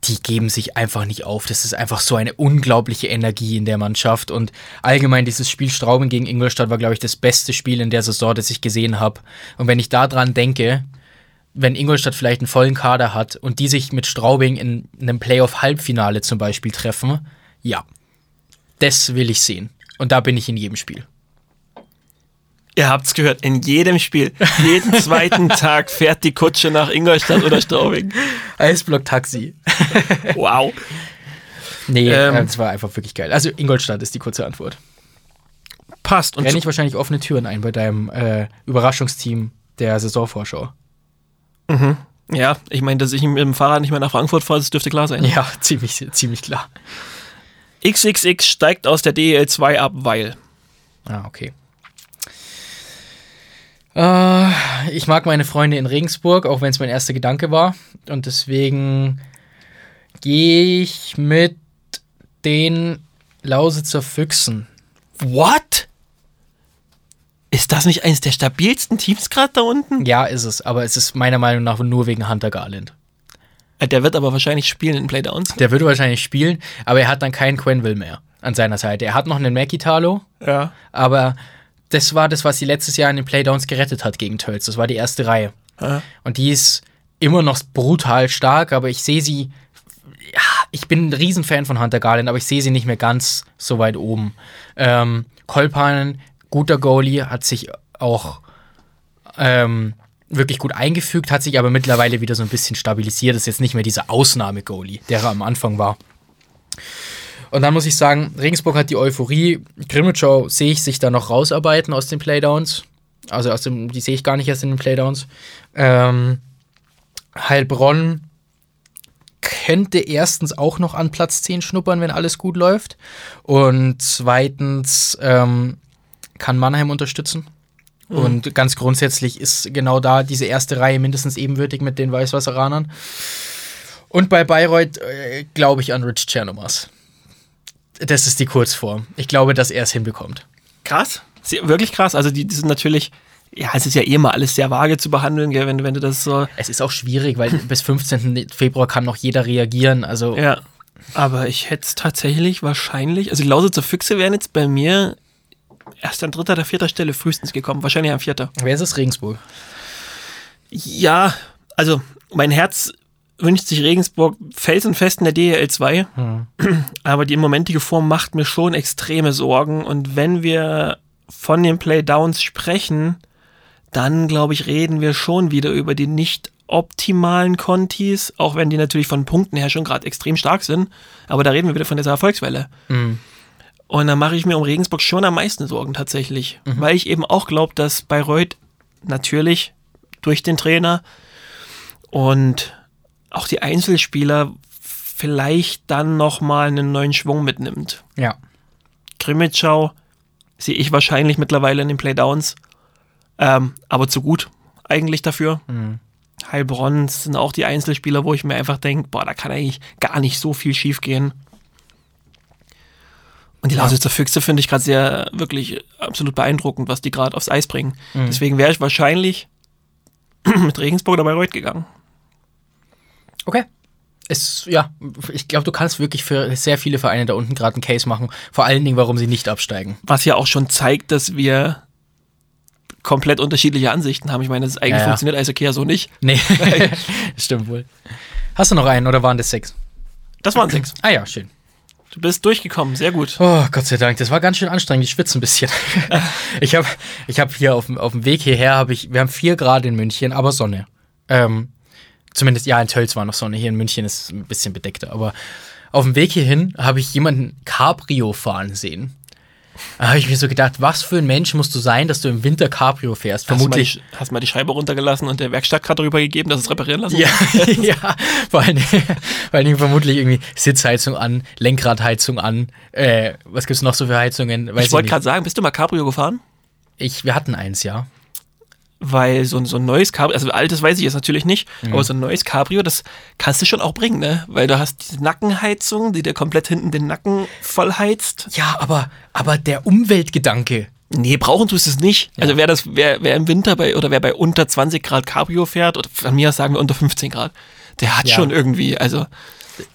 Speaker 2: die geben sich einfach nicht auf. Das ist einfach so eine unglaubliche Energie in der Mannschaft. Und allgemein dieses Spiel Straubing gegen Ingolstadt war, glaube ich, das beste Spiel in der Saison, das ich gesehen habe. Und wenn ich daran denke, wenn Ingolstadt vielleicht einen vollen Kader hat und die sich mit Straubing in einem Playoff-Halbfinale zum Beispiel treffen, ja, das will ich sehen. Und da bin ich in jedem Spiel.
Speaker 1: Ihr habt's gehört, in jedem Spiel, jeden zweiten Tag fährt die Kutsche nach Ingolstadt oder Straubing.
Speaker 2: Eisblock-Taxi.
Speaker 1: Wow.
Speaker 2: Nee,
Speaker 1: Ähm.
Speaker 2: äh, das war einfach wirklich geil. Also Ingolstadt ist die kurze Antwort.
Speaker 1: Passt. Und
Speaker 2: Renne ich wahrscheinlich offene Türen ein bei deinem äh, Überraschungsteam der Saisonvorschau.
Speaker 1: ja, ich meine, dass ich mit dem Fahrrad nicht mehr nach Frankfurt fahre, das dürfte klar sein.
Speaker 2: Ja, ziemlich, ziemlich klar.
Speaker 1: XXX steigt aus der DEL2 ab, weil.
Speaker 2: Ah, okay. Äh, ich mag meine Freunde in Regensburg, auch wenn es mein erster Gedanke war. Und deswegen gehe ich mit den Lausitzer Füchsen.
Speaker 1: What? Ist das nicht eines der stabilsten Teams gerade da unten?
Speaker 2: Ja, ist es, aber es ist meiner Meinung nach nur wegen Hunter Garland.
Speaker 1: Äh, Der wird aber wahrscheinlich spielen in Playdowns.
Speaker 2: Der würde wahrscheinlich spielen, aber er hat dann keinen Quenville mehr an seiner Seite. Er hat noch einen Mackie-Talo,
Speaker 1: Ja.
Speaker 2: aber das war das, was sie letztes Jahr in den Playdowns gerettet hat gegen Tölz. Das war die erste Reihe.
Speaker 1: Ja.
Speaker 2: Und die ist immer noch brutal stark, aber ich sehe sie. Ja, ich bin ein Riesenfan von Hunter Garland, aber ich sehe sie nicht mehr ganz so weit oben. Ähm, Kolpanen, guter Goalie, hat sich auch ähm, wirklich gut eingefügt, hat sich aber mittlerweile wieder so ein bisschen stabilisiert. Ist jetzt nicht mehr dieser Ausnahme-Goalie, der er am Anfang war. Und dann muss ich sagen, Regensburg hat die Euphorie. Grimmitschau sehe ich sich da noch rausarbeiten aus den Playdowns. Also aus dem, die sehe ich gar nicht erst in den Playdowns. Ähm, Heilbronn könnte erstens auch noch an Platz 10 schnuppern, wenn alles gut läuft. Und zweitens ähm, kann Mannheim unterstützen. Und ganz grundsätzlich ist genau da diese erste Reihe mindestens ebenwürdig mit den Weißwasseranern. Und bei Bayreuth äh, glaube ich an Rich Chernomas. Das ist die Kurzform. Ich glaube, dass er es hinbekommt.
Speaker 1: Krass. Wirklich krass. Also die, die sind natürlich, ja, es ist ja eh mal alles sehr vage zu behandeln, gell, wenn, wenn du das so.
Speaker 2: Es ist auch schwierig, weil bis 15. Februar kann noch jeder reagieren. Also
Speaker 1: Ja. Aber ich hätte es tatsächlich wahrscheinlich, also die Lausitzer Füchse wären jetzt bei mir erst an dritter oder vierter Stelle frühestens gekommen. Wahrscheinlich an vierter.
Speaker 2: wer ist es? Regensburg.
Speaker 1: Ja, also mein Herz wünscht sich Regensburg felsenfest in der DEL 2, aber die momentige Form macht mir schon extreme Sorgen. Und wenn wir von den Playdowns sprechen, dann glaube ich, reden wir schon wieder über die nicht optimalen Contis, auch wenn die natürlich von Punkten her schon gerade extrem stark sind, aber da reden wir wieder von dieser Erfolgswelle. Und da mache ich mir um Regensburg schon am meisten Sorgen tatsächlich, weil ich eben auch glaube, dass Bayreuth natürlich durch den Trainer und auch die Einzelspieler vielleicht dann nochmal einen neuen Schwung mitnimmt.
Speaker 2: Ja.
Speaker 1: Grimmitschau sehe ich wahrscheinlich mittlerweile in den Playdowns, ähm, aber zu gut eigentlich dafür. Heilbronn sind auch die Einzelspieler, wo ich mir einfach denke, boah, da kann eigentlich gar nicht so viel schief gehen. Und die Lausitzer Füchse finde ich gerade sehr, wirklich absolut beeindruckend, was die gerade aufs Eis bringen.
Speaker 2: Mhm.
Speaker 1: Deswegen wäre ich wahrscheinlich mit Regensburg oder Bayreuth gegangen.
Speaker 2: Okay. Es, ja, ich glaube, du kannst wirklich für sehr viele Vereine da unten gerade einen Case machen. Vor allen Dingen, warum sie nicht absteigen.
Speaker 1: Was ja auch schon zeigt, dass wir komplett unterschiedliche Ansichten haben. Ich meine, das eigentlich
Speaker 2: Ja, ja.
Speaker 1: funktioniert Eishockey ja so nicht.
Speaker 2: Nee, das stimmt wohl. Hast du noch einen oder waren das sechs?
Speaker 1: Das waren sechs.
Speaker 2: Ah ja, schön.
Speaker 1: Du bist durchgekommen, sehr gut.
Speaker 2: Oh, Gott sei Dank, das war ganz schön anstrengend. Ich schwitze ein bisschen. ich habe ich hab hier auf, dem- auf dem Weg hierher, habe ich, wir haben vier Grad in München, aber Sonne. Ähm, zumindest, ja, in Tölz war noch Sonne. Hier in München ist es ein bisschen bedeckter. Aber auf dem Weg hierhin habe ich jemanden Cabrio fahren sehen. Da habe ich mir so gedacht, was für ein Mensch musst du sein, dass du im Winter Cabrio fährst? Vermutlich.
Speaker 1: Hast du mal die, hast mal die Scheibe runtergelassen und der Werkstatt gerade darüber gegeben, dass es reparieren lassen?
Speaker 2: Ja, ja, vor allen, Dingen, vor allen Dingen vermutlich irgendwie Sitzheizung an, Lenkradheizung an. Äh, was gibt's noch so für Heizungen? Weiß
Speaker 1: Ich wollte gerade sagen, bist du mal Cabrio gefahren?
Speaker 2: Ich, wir hatten eins, ja.
Speaker 1: Weil so, ein- so ein neues Cabrio, also altes weiß ich jetzt natürlich nicht,
Speaker 2: Mhm.
Speaker 1: aber so ein neues Cabrio, das kannst du schon auch bringen, ne? Weil du hast diese Nackenheizung, die dir komplett hinten den Nacken voll heizt.
Speaker 2: Ja, aber, aber der Umweltgedanke.
Speaker 1: Nee, brauchen tust du es nicht. Also wer das, wer, wer im Winter bei oder wer bei unter 20 Grad Cabrio fährt, oder von mir aus sagen wir unter 15 Grad, der hat
Speaker 2: Ja.
Speaker 1: schon irgendwie, also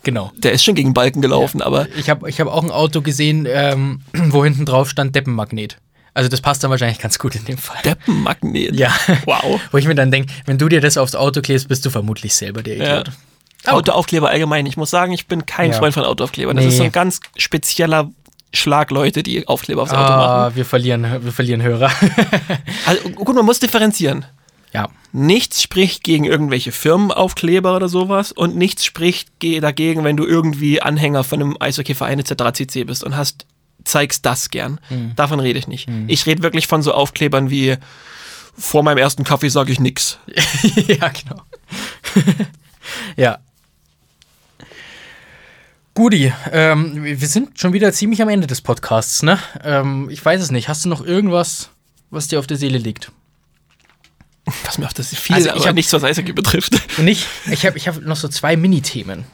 Speaker 2: Genau.
Speaker 1: der ist schon gegen Balken gelaufen, aber
Speaker 2: Ich habe ich hab auch ein Auto gesehen, ähm, wo hinten drauf stand Deppenmagnet. Also das passt dann wahrscheinlich ganz gut in dem Fall.
Speaker 1: Deppenmagnet.
Speaker 2: Ja.
Speaker 1: Wow.
Speaker 2: Wo ich mir dann denke, wenn du dir das aufs Auto klebst, bist du vermutlich selber der
Speaker 1: Ja.
Speaker 2: Idiot.
Speaker 1: Autoaufkleber allgemein. Ich muss sagen, ich bin kein
Speaker 2: Ja.
Speaker 1: Freund von Autoaufklebern. Das
Speaker 2: Nee.
Speaker 1: ist so ein ganz spezieller Schlag Leute, die Aufkleber aufs Auto machen.
Speaker 2: Ah, wir verlieren, wir verlieren Hörer.
Speaker 1: Also, gut, man muss differenzieren.
Speaker 2: ja.
Speaker 1: Nichts spricht gegen irgendwelche Firmenaufkleber oder sowas und nichts spricht ge- dagegen, wenn du irgendwie Anhänger von einem Eishockeyverein etc. CC bist und hast zeigst das gern. Davon rede ich nicht. Ich rede wirklich von so Aufklebern wie vor meinem ersten Kaffee sage ich nix.
Speaker 2: ja, genau. ja. Guti, ähm, wir sind schon wieder ziemlich am Ende des Podcasts, ne? Ähm, ich weiß es nicht. Hast du noch irgendwas, was dir auf der Seele liegt?
Speaker 1: Was mir auch das viel,
Speaker 2: Also ich
Speaker 1: aber
Speaker 2: hab-
Speaker 1: nichts, was Eishockey betrifft.
Speaker 2: Nicht? Ich habe ich hab noch so zwei Mini-Themen.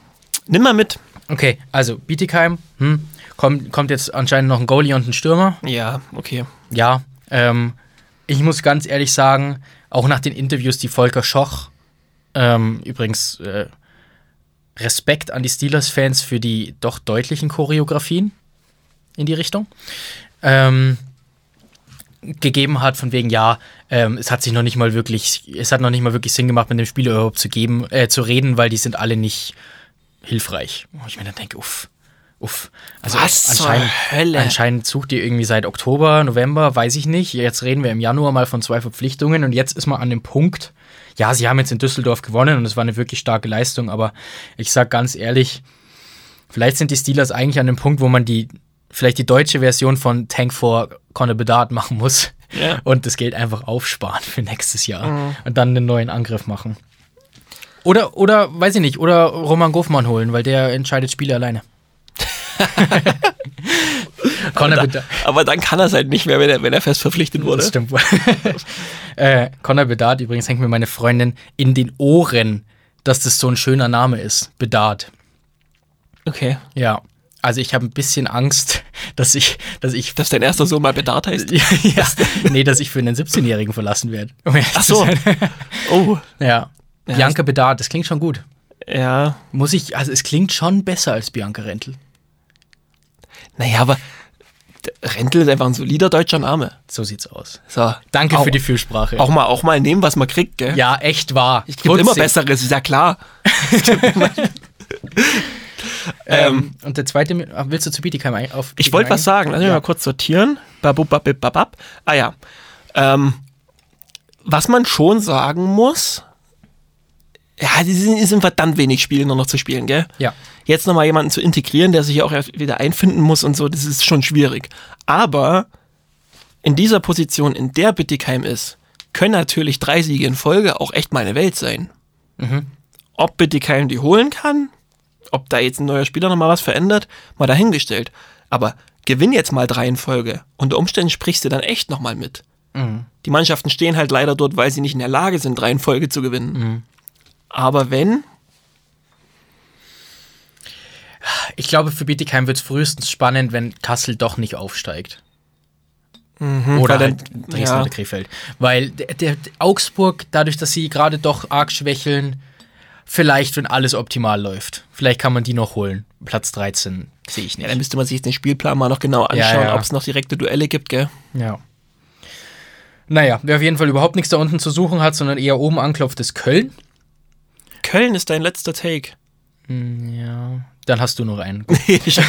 Speaker 1: Nimm mal mit.
Speaker 2: Okay, also Bietigheim, hm, kommt, kommt jetzt anscheinend noch ein Goalie und ein Stürmer.
Speaker 1: Ja, okay.
Speaker 2: Ja, ähm, ich muss ganz ehrlich sagen, auch nach den Interviews, die Volker Schoch, ähm, übrigens äh, Respekt an die Steelers-Fans für die doch deutlichen Choreografien in die Richtung, ähm, gegeben hat, von wegen, ja, ähm, es hat sich noch nicht mal wirklich, es hat noch nicht mal wirklich Sinn gemacht, mit dem Spieler überhaupt zu geben, äh, zu reden, weil die sind alle nicht hilfreich. Wo ich mir dann denke, uff, uff. Also
Speaker 1: Was zur
Speaker 2: anscheinend,
Speaker 1: Hölle?
Speaker 2: anscheinend sucht ihr irgendwie seit Oktober, November, weiß ich nicht. Jetzt reden wir im Januar mal von zwei Verpflichtungen und jetzt ist man an dem Punkt, ja, sie haben jetzt in Düsseldorf gewonnen und es war eine wirklich starke Leistung, aber ich sag ganz ehrlich, vielleicht sind die Steelers eigentlich an dem Punkt, wo man die, vielleicht die deutsche Version von Tank for Conor Bedard machen muss
Speaker 1: Ja.
Speaker 2: und das Geld einfach aufsparen für nächstes Jahr und dann einen neuen Angriff machen. Oder, oder, weiß ich nicht, oder Roman Goffmann holen, weil der entscheidet Spiele alleine. Conor
Speaker 1: Da,
Speaker 2: Bedard.
Speaker 1: aber dann kann er es halt nicht mehr, wenn er, wenn er fest verpflichtet wurde.
Speaker 2: Das stimmt wohl. äh, Conor Bedard, übrigens hängt mir meine Freundin in den Ohren, dass das so ein schöner Name ist. Bedard.
Speaker 1: Okay.
Speaker 2: Ja. Also ich habe ein bisschen Angst, dass ich, dass ich,
Speaker 1: Dass dein erster Sohn mal Bedard heißt.
Speaker 2: ja, nee, dass ich für einen 17-Jährigen verlassen werde. Um
Speaker 1: Ach so. Oh.
Speaker 2: Ja.
Speaker 1: Ja,
Speaker 2: Bianca Bedard, das klingt schon gut.
Speaker 1: Ja.
Speaker 2: Muss ich, also es klingt schon besser als Bianca Rentel.
Speaker 1: Naja, aber Rentel ist einfach ein solider deutscher Name.
Speaker 2: So sieht's aus.
Speaker 1: So.
Speaker 2: Danke
Speaker 1: auch,
Speaker 2: für die Fürsprache.
Speaker 1: Auch mal, auch mal nehmen, was man kriegt, gell?
Speaker 2: ja, echt wahr.
Speaker 1: Es gibt immer. Besseres, ist ja klar.
Speaker 2: Ähm, und der zweite, ach, willst du zu Bietigheim ein- auf
Speaker 1: Ich wollte was sagen, lass mich
Speaker 2: Ja.
Speaker 1: mal kurz sortieren. Babub, babib, babab. Ah ja. Ähm, was man schon sagen muss, ja, es sind, verdammt wenig Spiele nur noch zu spielen, gell?
Speaker 2: Ja.
Speaker 1: Jetzt nochmal jemanden zu integrieren, der sich auch erst wieder einfinden muss und so, das ist schon schwierig. Aber in dieser Position, in der Bittigheim ist, können natürlich drei Siege in Folge auch echt mal eine Welt sein. Ob Bittigheim die holen kann, ob da jetzt ein neuer Spieler nochmal was verändert, mal dahingestellt. Aber gewinn jetzt mal drei in Folge. Unter Umständen sprichst du dann echt nochmal mit. Die Mannschaften stehen halt leider dort, weil sie nicht in der Lage sind, drei in Folge zu gewinnen. Aber wenn,
Speaker 2: Ich glaube, für Bietigheim wird es frühestens spannend, wenn Kassel doch nicht aufsteigt.
Speaker 1: Mhm,
Speaker 2: Oder halt
Speaker 1: dann-
Speaker 2: Dresden
Speaker 1: ja.
Speaker 2: oder Krefeld. Weil der, der Augsburg, dadurch, dass sie gerade doch arg schwächeln, vielleicht, wenn alles optimal läuft, vielleicht kann man die noch holen. Platz 13 sehe ich
Speaker 1: Ja,
Speaker 2: nicht.
Speaker 1: dann müsste man sich den Spielplan mal noch genau
Speaker 2: Ja,
Speaker 1: anschauen,
Speaker 2: ja.
Speaker 1: ob es noch direkte Duelle gibt, gell?
Speaker 2: Ja. Naja, wer auf jeden Fall überhaupt nichts da unten zu suchen hat, sondern eher oben anklopft, ist Köln.
Speaker 1: Köln ist dein letzter Take.
Speaker 2: Ja. Dann hast du noch einen.
Speaker 1: ich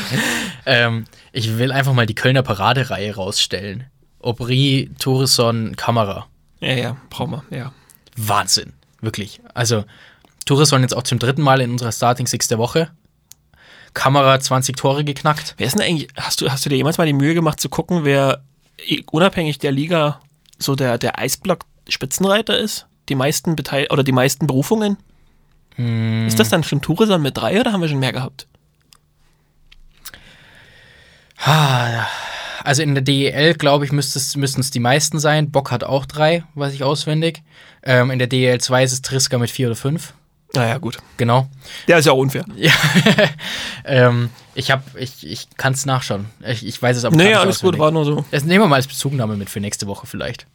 Speaker 2: ähm, ich will einfach mal die Kölner Paradereihe rausstellen. Aubry, Tourisson, Kamera.
Speaker 1: ja, ja, brauchen wir, ja.
Speaker 2: Wahnsinn. Wirklich. Also, Tourisson jetzt auch zum dritten Mal in unserer Starting Six der Woche. Kamera 20 Tore geknackt.
Speaker 1: Wer ist denn eigentlich, hast du, hast du dir jemals mal die Mühe gemacht zu gucken, wer unabhängig der Liga so der, der Eisblock-Spitzenreiter ist? Die meisten Beteil oder die meisten Berufungen?
Speaker 2: Hm.
Speaker 1: Ist das dann schon Tourism mit drei oder haben wir schon mehr gehabt?
Speaker 2: Also in der DEL, glaube ich, müssten es die meisten sein. Bock hat auch drei, weiß ich auswendig. Ähm, in der DEL 2 ist es Triska mit vier oder fünf.
Speaker 1: Naja, gut.
Speaker 2: Genau.
Speaker 1: Der ist ja auch unfair.
Speaker 2: Ja. ähm, ich hab, ich, ich kann es nachschauen. Ich, ich weiß es aber
Speaker 1: Nee,
Speaker 2: nicht
Speaker 1: alles gut, war nur so.
Speaker 2: Das nehmen wir mal als Bezugnahme mit für nächste Woche vielleicht.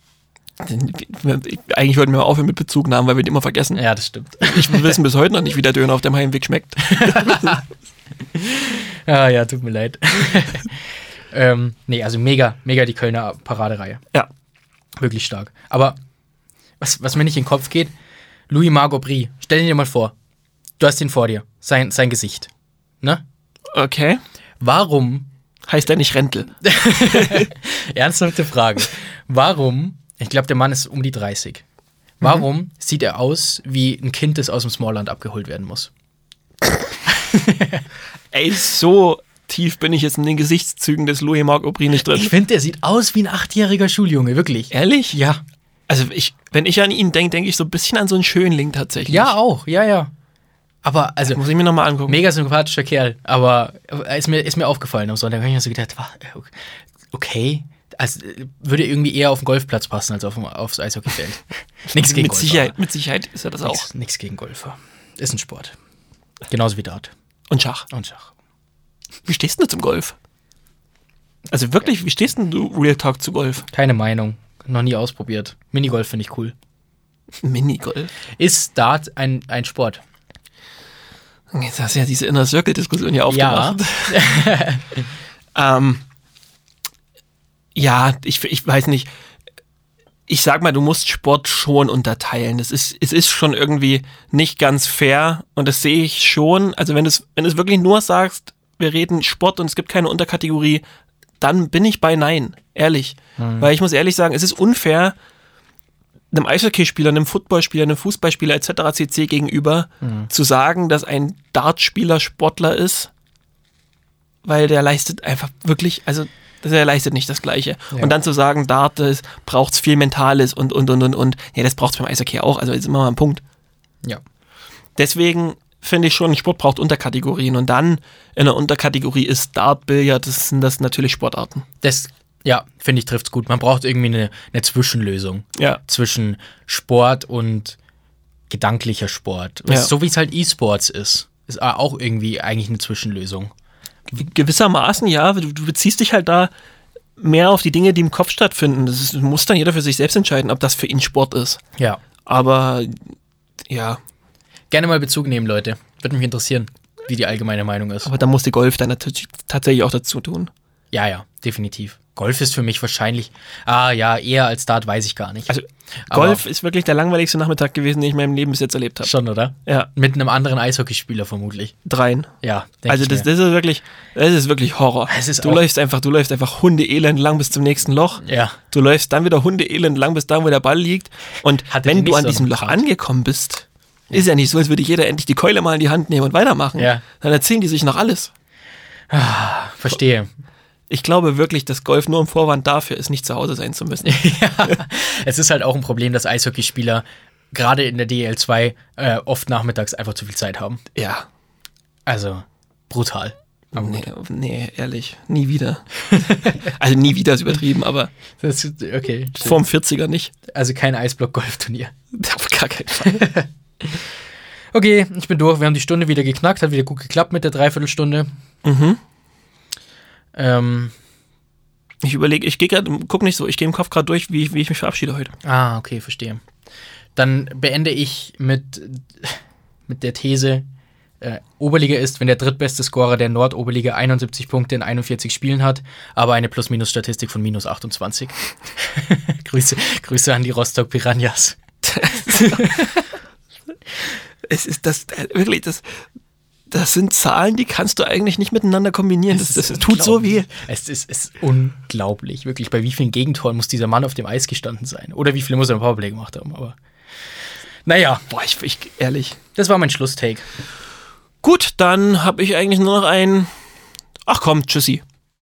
Speaker 1: Eigentlich wollten wir aufhören mit Bezugnahmen, weil wir die immer vergessen.
Speaker 2: Ja, das stimmt.
Speaker 1: Ich wissen bis heute noch nicht, wie der Döner auf dem Heimweg schmeckt.
Speaker 2: ah ja, tut mir leid. ähm, nee, also mega, mega die Kölner Paradereihe.
Speaker 1: Ja.
Speaker 2: Wirklich stark. Aber was, was mir nicht in den Kopf geht, Louis Margot Brie, stell dir mal vor, du hast ihn vor dir, sein, sein Gesicht. Ne?
Speaker 1: Okay.
Speaker 2: Warum,
Speaker 1: Heißt er nicht Rentel?
Speaker 2: ernsthafte Frage, warum, ich glaube, der Mann ist um die 30, warum sieht er aus wie ein Kind, das aus dem Smallland abgeholt werden muss?
Speaker 1: Ey, so tief bin ich jetzt in den Gesichtszügen des Louis Marc Aubry nicht drin.
Speaker 2: Ich finde, der sieht aus wie ein achtjähriger Schuljunge, wirklich.
Speaker 1: Ehrlich?
Speaker 2: Ja.
Speaker 1: Also ich, wenn ich an ihn denke, denke ich so ein bisschen an so einen Schönling tatsächlich.
Speaker 2: Ja, auch, ja, ja. Aber, also,
Speaker 1: Muss ich mir nochmal angucken.
Speaker 2: mega sympathischer Kerl, aber äh, ist mir, ist mir aufgefallen am Sonntag. Da habe ich mir so gedacht, wa- okay, also würde irgendwie eher auf den Golfplatz passen als auf, dem- aufs Eishockeyfeld. Nichts gegen
Speaker 1: mit
Speaker 2: Golfer.
Speaker 1: Sicherheit, mit Sicherheit ist er das auch.
Speaker 2: Nix, nix gegen Golfer. Ist ein Sport. Genauso wie Dart
Speaker 1: Und Schach.
Speaker 2: und Schach.
Speaker 1: Wie stehst du zum Golf? Also wirklich, wie stehst du Real Talk zu Golf?
Speaker 2: Keine Meinung. Noch nie ausprobiert. Minigolf finde ich cool.
Speaker 1: Minigolf.
Speaker 2: Ist Dart ein, ein Sport?
Speaker 1: Jetzt hast du ja diese Inner Circle Diskussion hier
Speaker 2: Ja.
Speaker 1: aufgemacht. ähm, ja, ich, ich weiß nicht. Ich sag mal, du musst Sport schon unterteilen. Das ist, es ist schon irgendwie nicht ganz fair und das sehe ich schon. Also wenn du es, wenn du es wirklich nur sagst, wir reden Sport und es gibt keine Unterkategorie, dann bin ich bei Nein, ehrlich. Weil ich muss ehrlich sagen, es ist unfair, einem Eishockeyspieler, einem Footballspieler, einem Fußballspieler etc. cc gegenüber zu sagen, dass ein Dartspieler Sportler ist, weil der leistet einfach wirklich, also der leistet nicht das Gleiche.
Speaker 2: Ja.
Speaker 1: Und dann zu sagen, Dart braucht es viel Mentales und und und und und, ja, das braucht es beim Eishockey auch, also jetzt immer mal ein Punkt.
Speaker 2: Ja.
Speaker 1: Deswegen finde ich schon, Sport braucht Unterkategorien und dann in der Unterkategorie ist Dart, Billard, das sind das natürlich Sportarten.
Speaker 2: Das, ja, finde ich, trifft's gut. Man braucht irgendwie eine, eine Zwischenlösung.
Speaker 1: Ja.
Speaker 2: zwischen Sport und gedanklicher Sport.
Speaker 1: Ja.
Speaker 2: So wie es halt E-Sports ist. Ist auch irgendwie eigentlich eine Zwischenlösung.
Speaker 1: Gewissermaßen, ja, du, du beziehst dich halt da mehr auf die Dinge, die im Kopf stattfinden. Das ist, muss dann jeder für sich selbst entscheiden, ob das für ihn Sport ist.
Speaker 2: Ja.
Speaker 1: Aber ja,
Speaker 2: Gerne mal Bezug nehmen, Leute. Würde mich interessieren, wie die allgemeine Meinung ist.
Speaker 1: aber da muss die Golf dann natürlich tatsächlich auch dazu tun.
Speaker 2: Ja, ja, definitiv. Golf ist für mich wahrscheinlich. Ah, ja, eher als Dart weiß ich gar nicht.
Speaker 1: Also
Speaker 2: Aber-
Speaker 1: Golf ist wirklich der langweiligste Nachmittag gewesen, den ich in meinem Leben bis jetzt erlebt habe.
Speaker 2: Schon, oder?
Speaker 1: Ja,
Speaker 2: Mit einem anderen Eishockeyspieler vermutlich.
Speaker 1: dreien.
Speaker 2: Ja,
Speaker 1: Also
Speaker 2: ich
Speaker 1: das, das ist wirklich, das ist wirklich Horror.
Speaker 2: Es ist
Speaker 1: du läufst einfach, du läufst einfach Hundeelend lang bis zum nächsten Loch.
Speaker 2: Ja.
Speaker 1: Du läufst dann wieder Hundeelend lang bis da, wo der Ball liegt. Und
Speaker 2: Hatte
Speaker 1: wenn du an
Speaker 2: so
Speaker 1: diesem Loch angekommen bist, ist ja nicht so, als würde jeder endlich die Keule mal in die Hand nehmen und weitermachen.
Speaker 2: Ja.
Speaker 1: Dann erzählen die sich noch alles.
Speaker 2: Verstehe.
Speaker 1: Ich glaube wirklich, dass Golf nur ein Vorwand dafür ist, nicht zu Hause sein zu müssen.
Speaker 2: ja. Es ist halt auch ein Problem, dass Eishockeyspieler gerade in der DL2 äh, oft nachmittags einfach zu viel Zeit haben.
Speaker 1: ja.
Speaker 2: Also brutal.
Speaker 1: Nee, nee, ehrlich. Nie wieder. also nie wieder ist übertrieben, aber
Speaker 2: Das ist, okay.
Speaker 1: vorm 40er nicht.
Speaker 2: Also kein Eisblock-Golfturnier.
Speaker 1: Auf gar keinen Fall.
Speaker 2: Okay, ich bin durch. Wir haben die Stunde wieder geknackt, hat wieder gut geklappt mit der Dreiviertelstunde.
Speaker 1: Mhm.
Speaker 2: Ähm,
Speaker 1: Ich überlege, ich gehe gerade, guck nicht so, ich gehe im Kopf gerade durch, wie, wie ich mich verabschiede heute.
Speaker 2: ah, okay, verstehe. Dann beende ich mit, mit der These, äh, Oberliga ist, wenn der drittbeste Scorer der Nordoberliga 71 Punkte in 41 Spielen hat, aber eine Plus-Minus-Statistik von minus 28. Grüße, Grüße an die Rostock Piranhas.
Speaker 1: Es ist das, äh, wirklich, das, das sind Zahlen, die kannst du eigentlich nicht miteinander kombinieren. Das, das, tut so weh.
Speaker 2: Es ist, ist unglaublich, wirklich. Bei wie vielen Gegentoren muss dieser Mann auf dem Eis gestanden sein? Oder wie viele muss er im Powerplay gemacht haben? Aber naja,
Speaker 1: Boah, ich, ich ehrlich.
Speaker 2: das war mein Schlusstake.
Speaker 1: Gut, dann habe ich eigentlich nur noch ein. Ach komm, tschüssi.